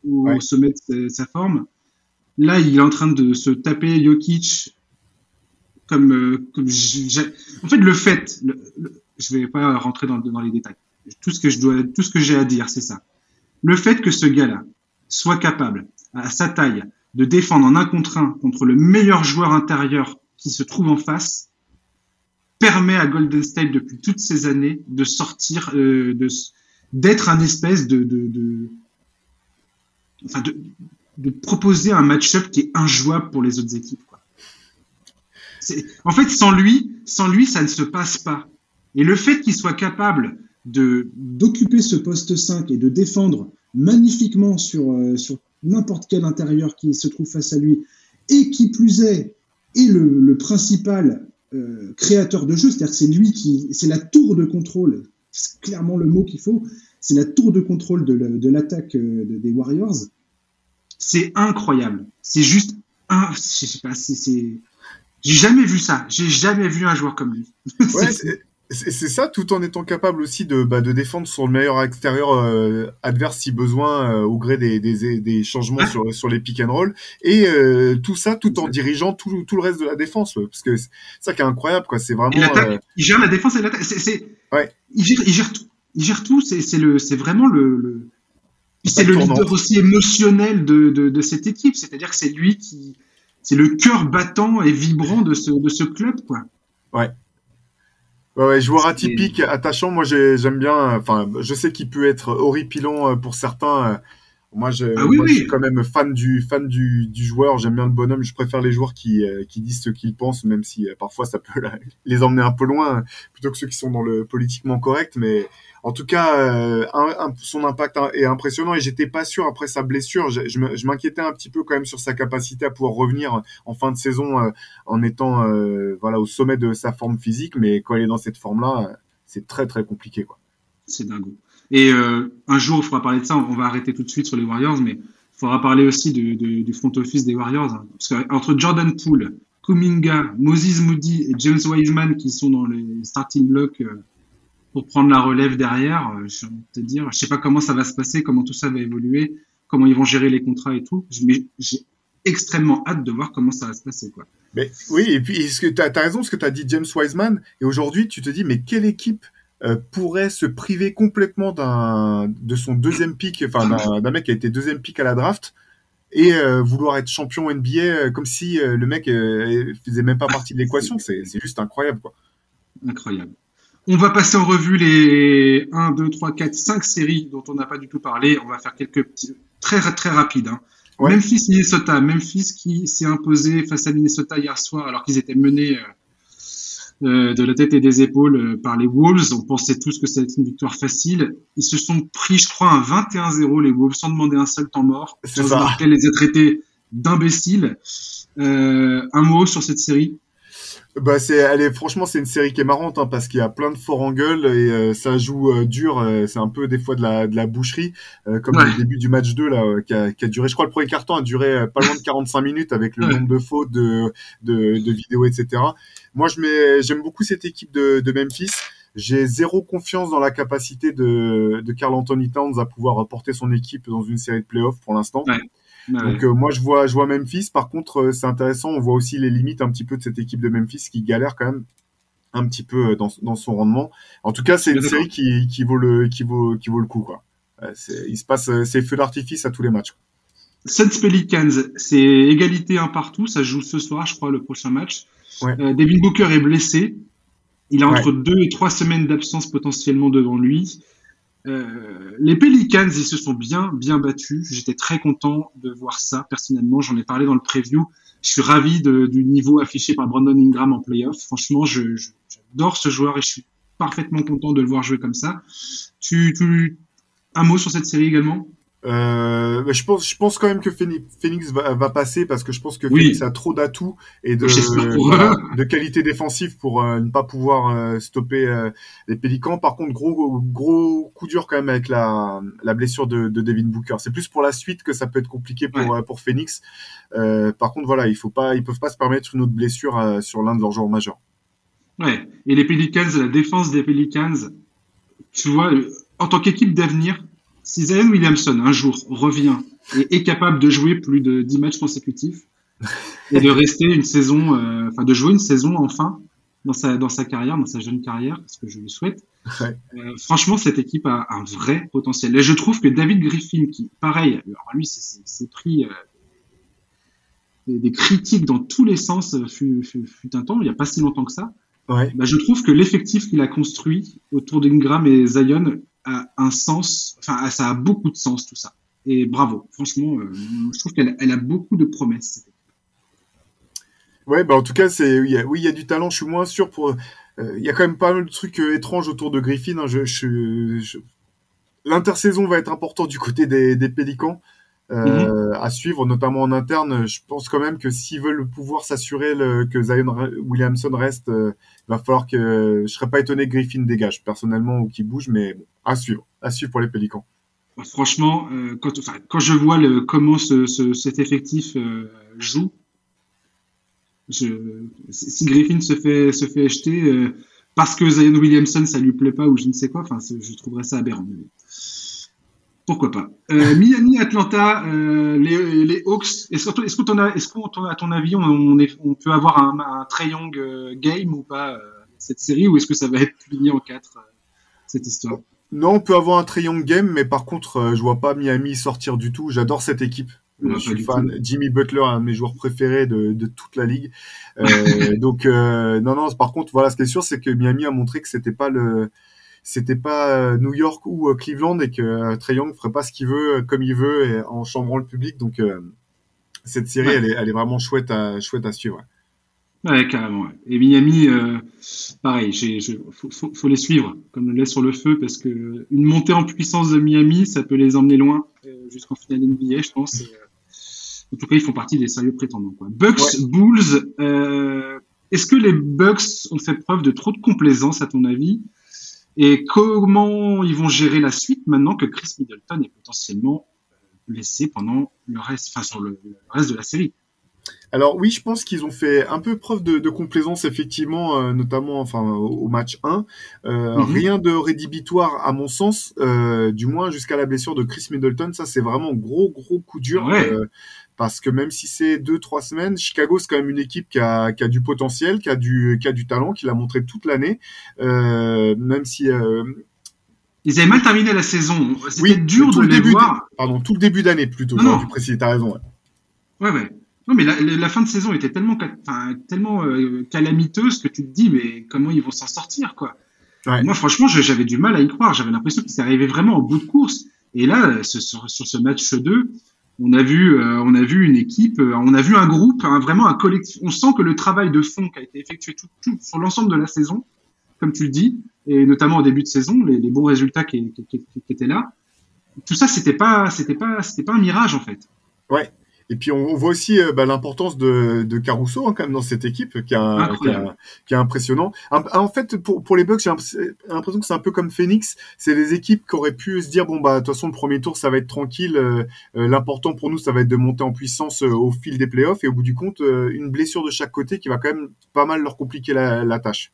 au sommet de sa, forme. Là, il est en train de se taper Jokic comme, euh, comme en fait le fait, je vais pas rentrer dans, dans les détails. Tout ce que je dois, tout ce que j'ai à dire, c'est ça. Le fait que ce gars-là soit capable, à sa taille, de défendre en un contre un contre le meilleur joueur intérieur qui se trouve en face, permet à Golden State depuis toutes ces années de sortir, euh, de d'être un espèce de, de, enfin de, proposer un match-up qui est injouable pour les autres équipes. En fait, sans lui, sans lui, ça ne se passe pas. Et le fait qu'il soit capable de d'occuper ce poste 5 et de défendre magnifiquement sur, euh, sur n'importe quel intérieur qui se trouve face à lui, et qui plus est, le, le principal euh, créateur de jeu, c'est-à-dire que c'est lui qui, c'est la tour de contrôle, c'est clairement le mot qu'il faut, c'est la tour de contrôle de l'attaque euh, des Warriors. C'est incroyable. C'est juste un, je sais pas, c'est, j'ai jamais vu ça. J'ai jamais vu un joueur comme lui. C'est ça, tout en étant capable aussi de, bah, de défendre son meilleur extérieur euh, adverse si besoin euh, au gré des, des, des changements sur, sur les pick and roll. Et euh, tout ça tout en dirigeant tout, tout le reste de la défense parce que c'est ça qui est incroyable quoi. C'est vraiment il gère la défense et l'attaque. Ouais. il gère il gère tout il gère tout. C'est c'est le c'est vraiment le, le... c'est le leader aussi émotionnel de, de, de cette équipe. C'est-à-dire que c'est lui qui c'est le cœur battant et vibrant de ce de ce club quoi. Ouais Ouais, joueur atypique, attachant. Moi, j'aime bien. Enfin, je sais qu'il peut être horripilant euh, pour certains. Euh, moi, je, ah moi je, suis quand même fan du fan du, du joueur. J'aime bien le bonhomme. Je préfère les joueurs qui, euh, qui disent ce qu'ils pensent, même si parfois ça peut les emmener un peu loin, plutôt que ceux qui sont dans le politiquement correct. Mais en tout cas, euh, son impact est impressionnant et j'étais pas sûr après sa blessure. Je, m'inquiétais un petit peu quand même sur sa capacité à pouvoir revenir en fin de saison euh, en étant euh, voilà au sommet de sa forme physique, mais quand il est dans cette forme-là, c'est très très compliqué quoi. C'est dingue. Et un jour, il faudra parler de ça. On va arrêter tout de suite sur les Warriors, mais il faudra parler aussi du, front office des Warriors. Parce qu'entre Jordan Poole, Kuminga, Moses Moody et James Wiseman qui sont dans les starting blocks pour prendre la relève derrière. Euh, je te dire, je sais pas comment ça va se passer, comment tout ça va évoluer, comment ils vont gérer les contrats et tout. Mais j'ai extrêmement hâte de voir comment ça va se passer, quoi. Mais oui, et puis ce que tu as, raison, ce que tu as dit James Wiseman, et aujourd'hui tu te dis, mais quelle équipe euh, pourrait se priver complètement d'un de son deuxième pick, enfin d'un mec qui a été deuxième pick à la draft et euh, vouloir être champion NBA euh, comme si le mec faisait même pas partie de l'équation, c'est juste incroyable quoi. Incroyable. On va passer en revue les 1, 2, 3, 4, 5 séries dont on n'a pas du tout parlé. On va faire quelques petits, très très rapides. Hein. Memphis, Minnesota. Memphis qui s'est imposé face à Minnesota hier soir alors qu'ils étaient menés euh, de la tête et des épaules euh, par les Wolves. On pensait tous que ça allait être une victoire facile. Ils se sont pris, je crois, un 21-0 les Wolves sans demander un seul temps mort. C'est ça. les a traités d'imbéciles. Euh, un mot sur cette série? Bah c'est, elle est franchement c'est une série qui est marrante hein, parce qu'il y a plein de forts en gueule et euh, ça joue euh, dur. Euh, c'est un peu des fois de la de la boucherie, comme le début du match 2 là qui a, qui, a, duré. Je crois le premier carton a duré pas loin de 45 minutes avec le nombre de fautes, de de, de vidéos, etc. Moi je mets j'aime beaucoup cette équipe de, de Memphis. J'ai zéro confiance dans la capacité de de Carl Anthony Towns à pouvoir porter son équipe dans une série de playoffs pour l'instant. Ouais. Donc euh, moi je vois je vois Memphis. Par contre euh, c'est intéressant, on voit aussi les limites un petit peu de cette équipe de Memphis qui galère quand même un petit peu euh, dans, dans son rendement. En tout cas c'est une série qui, qui vaut le qui vaut qui vaut le coup quoi. il se passe c'est feu d'artifice à tous les matchs. Suns Pelicans, c'est égalité un partout, ça joue ce soir, je crois, le prochain match. Ouais. Devin Booker est blessé. Il a entre deux et trois semaines d'absence potentiellement devant lui. Euh, les Pelicans, ils se sont bien, bien battus. J'étais très content de voir ça. Personnellement, j'en ai parlé dans le preview. Je suis ravi de, du niveau affiché par Brandon Ingram en playoff. Franchement, j'adore ce joueur et je suis parfaitement content de le voir jouer comme ça. Tu, tu, un mot sur cette série également? Euh, je pense, je pense quand même que Phoenix va, va passer parce que je pense que Phoenix a trop d'atouts et de, de qualité défensive pour euh, ne pas pouvoir euh, stopper euh, les Pélicans. Par contre, gros, gros coup dur quand même avec la, la blessure de, de Devin Booker. C'est plus pour la suite que ça peut être compliqué pour pour Phoenix. par contre, voilà, il faut pas, ils peuvent pas se permettre une autre blessure sur l'un de leurs joueurs majeurs. Ouais. Et les Pelicans, la défense des Pelicans, tu vois, en tant qu'équipe d'avenir si Zion Williamson un jour revient et est capable de jouer plus de 10 matchs consécutifs et de rester une saison, euh, enfin de jouer une saison enfin dans sa dans sa carrière, dans sa jeune carrière, ce que je lui souhaite. Euh, franchement, cette équipe a un vrai potentiel. Et je trouve que David Griffin, qui pareil, alors lui c'est pris euh, des, critiques dans tous les sens fut, fut, fut, un temps, il n'y a pas si longtemps que ça. Ouais. Bah, je trouve que l'effectif qu'il a construit autour d'Ingram et Zion a un sens, enfin, ça a beaucoup de sens tout ça. Et bravo, franchement, euh, je trouve qu'elle elle a beaucoup de promesses. Ouais, bah en tout cas, c'est oui, il y a du talent. Je suis moins sûr pour. Euh, il y a quand même pas mal de trucs euh, étranges autour de Griffin. Hein. Je, L'intersaison va être important du côté des, des Pélicans. Euh, à suivre, notamment en interne. Je pense quand même que s'ils veulent pouvoir s'assurer que Zion Williamson reste, euh, il va falloir que je serais pas étonné que Griffin dégage personnellement ou qu'il bouge, mais bon, à suivre, à suivre pour les Pélicans. Franchement, euh, quand, enfin, quand je vois le, comment ce, ce, cet effectif euh, joue, je, si Griffin se fait se fait acheter parce que Zion Williamson ça lui plaît pas ou je ne sais quoi, enfin je trouverais ça aberrant. Pourquoi pas euh, Miami, Atlanta, euh, les, les, Hawks. Est-ce est qu'on a, est-ce qu'on, à ton avis, on, est, on peut avoir un, un très young euh, game ou pas cette série, ou est-ce que ça va être fini en quatre cette histoire? Non, on peut avoir un très young game, mais par contre, je vois pas Miami sortir du tout. J'adore cette équipe. je suis fan. Jimmy Butler, un de mes joueurs préférés de, de toute la ligue. donc, non, non. Par contre, voilà, ce qui est sûr, c'est que Miami a montré que c'était pas le c'était pas euh, New York ou euh, Cleveland et que euh, Trey Young ferait pas ce qu'il veut comme il veut et en chambrant le public. Donc cette série, elle, est, elle est vraiment chouette à, chouette à suivre. Ouais, carrément. Et Miami, pareil, j'ai, faut, faut, faut, les suivre comme le lait sur le feu parce que une montée en puissance de Miami, ça peut les emmener loin jusqu'en finale NBA, je pense. en tout cas, ils font partie des sérieux prétendants. Quoi. Bucks, Bulls. est-ce que les Bucks ont fait preuve de trop de complaisance à ton avis? Et comment ils vont gérer la suite maintenant que Chris Middleton est potentiellement blessé pendant le reste, enfin sur le, reste de la série? Alors oui, je pense qu'ils ont fait un peu preuve de, complaisance, effectivement, euh, notamment enfin, au, match 1. Euh, mhm. Rien de rédhibitoire, à mon sens, euh, du moins jusqu'à la blessure de Chris Middleton. Ça, c'est vraiment gros, gros coup dur. Parce que même si c'est deux, trois semaines, Chicago, c'est quand même une équipe qui a, qui a du potentiel, qui a du, qui a du talent, qui l'a montré toute l'année. même si ils avaient mal terminé la saison. C'était dur de les voir. Pardon, tout le début d'année plutôt. Non, non. Tu t'as raison. Ouais, ouais. Non, mais la, fin de saison était tellement, tellement euh, calamiteuse que tu te dis, mais comment ils vont s'en sortir, quoi? Moi, franchement, j'avais du mal à y croire. J'avais l'impression qu'ils arrivaient vraiment au bout de course. Et là, sur, ce match 2, on a vu, euh, on a vu une équipe, euh, on a vu un groupe, vraiment un collectif. On sent que le travail de fond qui a été effectué tout, sur l'ensemble de la saison, comme tu le dis, et notamment au début de saison, les, bons résultats qui, qui, étaient là, tout ça, c'était pas, c'était pas, c'était pas un mirage en fait. Ouais, et puis on, voit aussi euh, bah, l'importance de, de Caruso hein, quand même dans cette équipe qui, est impressionnant. En fait, pour, pour les Bucks, j'ai l'impression que c'est un peu comme Phoenix. C'est des équipes qui auraient pu se dire bon bah de toute façon le premier tour ça va être tranquille. Euh, euh, l'important pour nous ça va être de monter en puissance au fil des playoffs et au bout du compte une blessure de chaque côté qui va quand même pas mal leur compliquer la, la tâche.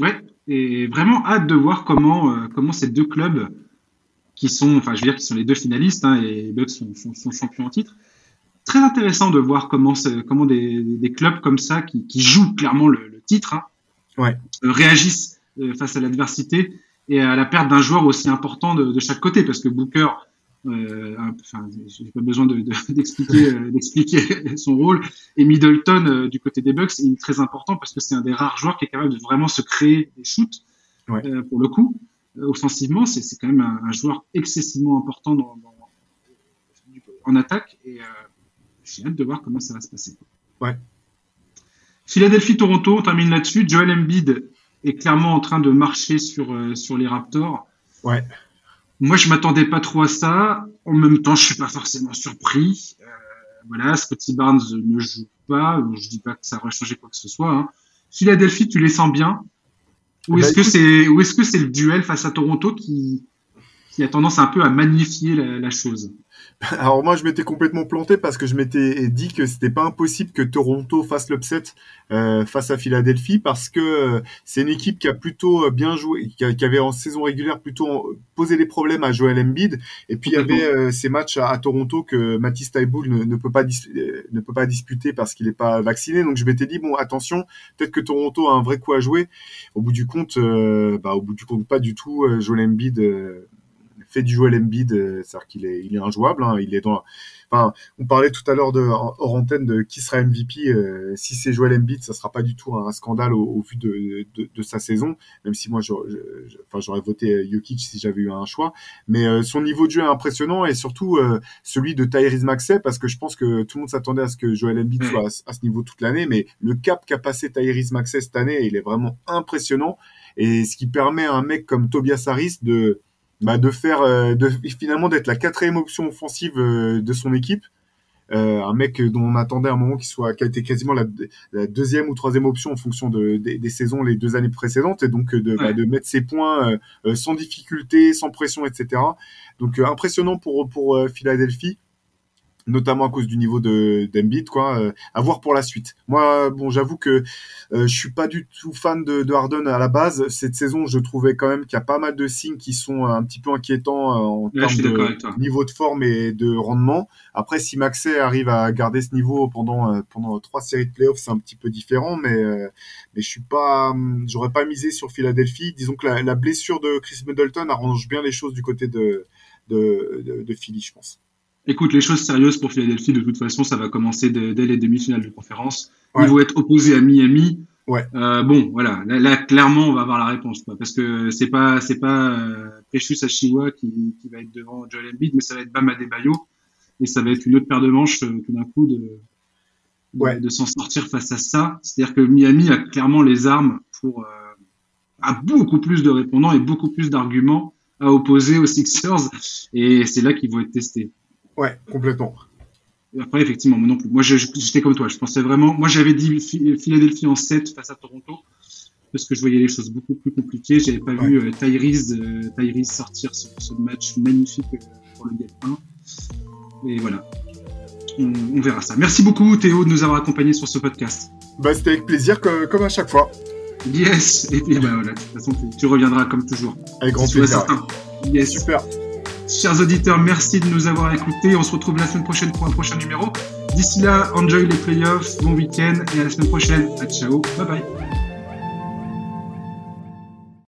Ouais, et vraiment hâte de voir comment comment ces deux clubs qui sont, enfin je veux dire qui sont les deux finalistes hein, et les Bucks sont, sont, sont champions en titre très intéressant de voir comment, comment des, des, clubs comme ça, qui, qui jouent clairement le, le titre, hein, ouais. Euh, réagissent euh, face à l'adversité et à la perte d'un joueur aussi important de, de, chaque côté, parce que Booker, euh, enfin, j'ai pas besoin d'expliquer de, d'expliquer son rôle, et Middleton euh, du côté des Bucks est très important parce que c'est un des rares joueurs qui est capable de vraiment se créer des shoots. Ouais. pour le coup, offensivement, c'est quand même un, un, joueur excessivement important dans, dans, en attaque et j'ai hâte de voir comment ça va se passer. Ouais. Philadelphie-Toronto, on termine là-dessus. Joel Embiid est clairement en train de marcher sur, euh, sur les Raptors. Ouais. Moi, je m'attendais pas trop à ça. En même temps, je suis pas forcément surpris. Euh, voilà, Scotty Barnes ne joue pas. Je dis pas que ça aurait changé quoi que ce soit. Hein. Philadelphie, tu les sens bien Ou est-ce bah, que c'est ou est-ce que c'est le duel face à Toronto qui qui a tendance un peu à magnifier la chose? Alors moi, je m'étais complètement planté parce que je m'étais dit que c'était pas impossible que Toronto fasse l'upset euh, face à Philadelphie parce que euh, c'est une équipe qui a plutôt euh, bien joué, qui, avait en saison régulière plutôt posé des problèmes à Joel Embiid. Et puis il y avait ces matchs à, Toronto que Matisse Taiboul ne, peut pas ne peut pas disputer parce qu'il n'est pas vacciné. Donc je m'étais dit bon attention, peut-être que Toronto a un vrai coup à jouer. Au bout du compte, bah au bout du compte pas du tout. Joel Embiid fait du Joel Embiid, euh, c'est-à-dire qu'il est, il est injouable. Hein, il est dans, enfin, on parlait tout à l'heure de hors antenne de qui sera MVP. Euh, si c'est Joel Embiid, ça sera pas du tout un scandale au, vu de, de, sa saison. Même si moi, enfin, j'aurais voté Jokic si j'avais eu un choix. Mais euh, son niveau de jeu est impressionnant et surtout celui de Tyrese Maxey parce que je pense que tout le monde s'attendait à ce que Joel Embiid soit à, ce niveau toute l'année. Mais le cap qu'a passé Tyrese Maxey cette année, il est vraiment impressionnant. Et ce qui permet à un mec comme Tobias Harris de bah, de faire, euh, de, finalement d'être la quatrième option offensive euh, de son équipe. Euh, un mec dont on attendait un moment qui soit qui a été quasiment la, deuxième ou troisième option en fonction de, des, saisons les deux années précédentes et donc de, bah, de mettre ses points sans difficulté sans pression etc donc impressionnant pour pour Philadelphie notamment à cause du niveau de d'Embiid quoi euh, à voir pour la suite. Moi bon j'avoue que euh, je suis pas du tout fan de, de, Harden à la base. Cette saison je trouvais quand même qu'il y a pas mal de signes qui sont un petit peu inquiétants euh, en termes de niveau de forme et de rendement. Après si Maxey arrive à garder ce niveau pendant euh, pendant trois séries de playoffs c'est un petit peu différent mais mais je suis pas j'aurais pas misé sur Philadelphie. Disons que la, la, blessure de Chris Middleton arrange bien les choses du côté de de, de, de Philly je pense Écoute, les choses sérieuses pour Philadelphie, de toute façon, ça va commencer dès, les demi-finales de conférence. Ils vont être opposés à Miami. Ouais. Euh, bon, voilà, là, clairement, on va avoir la réponse, quoi, parce que c'est pas c'est pas euh, Precious Ashiwa qui, qui va être devant Joel Embiid, mais ça va être Bam Adebayo, et ça va être une autre paire de manches euh, tout d'un coup de de, de s'en sortir face à ça. C'est-à-dire que Miami a clairement les armes pour euh, a beaucoup plus de répondants et beaucoup plus d'arguments à opposer aux Sixers, et c'est là qu'ils vont être testés. Ouais, complètement. après, effectivement, moi non plus. Moi, j'étais comme toi. Je pensais vraiment. Moi, j'avais dit Philadelphie en 7 face à Toronto parce que je voyais les choses beaucoup plus compliquées. J'avais pas vu euh, Tyrese, euh, sortir ce, ce, match magnifique euh, pour le game 1. Et voilà. on, verra ça. Merci beaucoup Théo de nous avoir accompagnés sur ce podcast. Bah, c'était avec plaisir comme à chaque fois. Yes, et puis bah voilà, de toute façon tu, reviendras comme toujours. Avec grand plaisir. Yes. Super. Chers auditeurs, merci de nous avoir écoutés. On se retrouve la semaine prochaine pour un prochain numéro. D'ici là, enjoy les playoffs, bon week-end et à la semaine prochaine. Ciao, bye bye.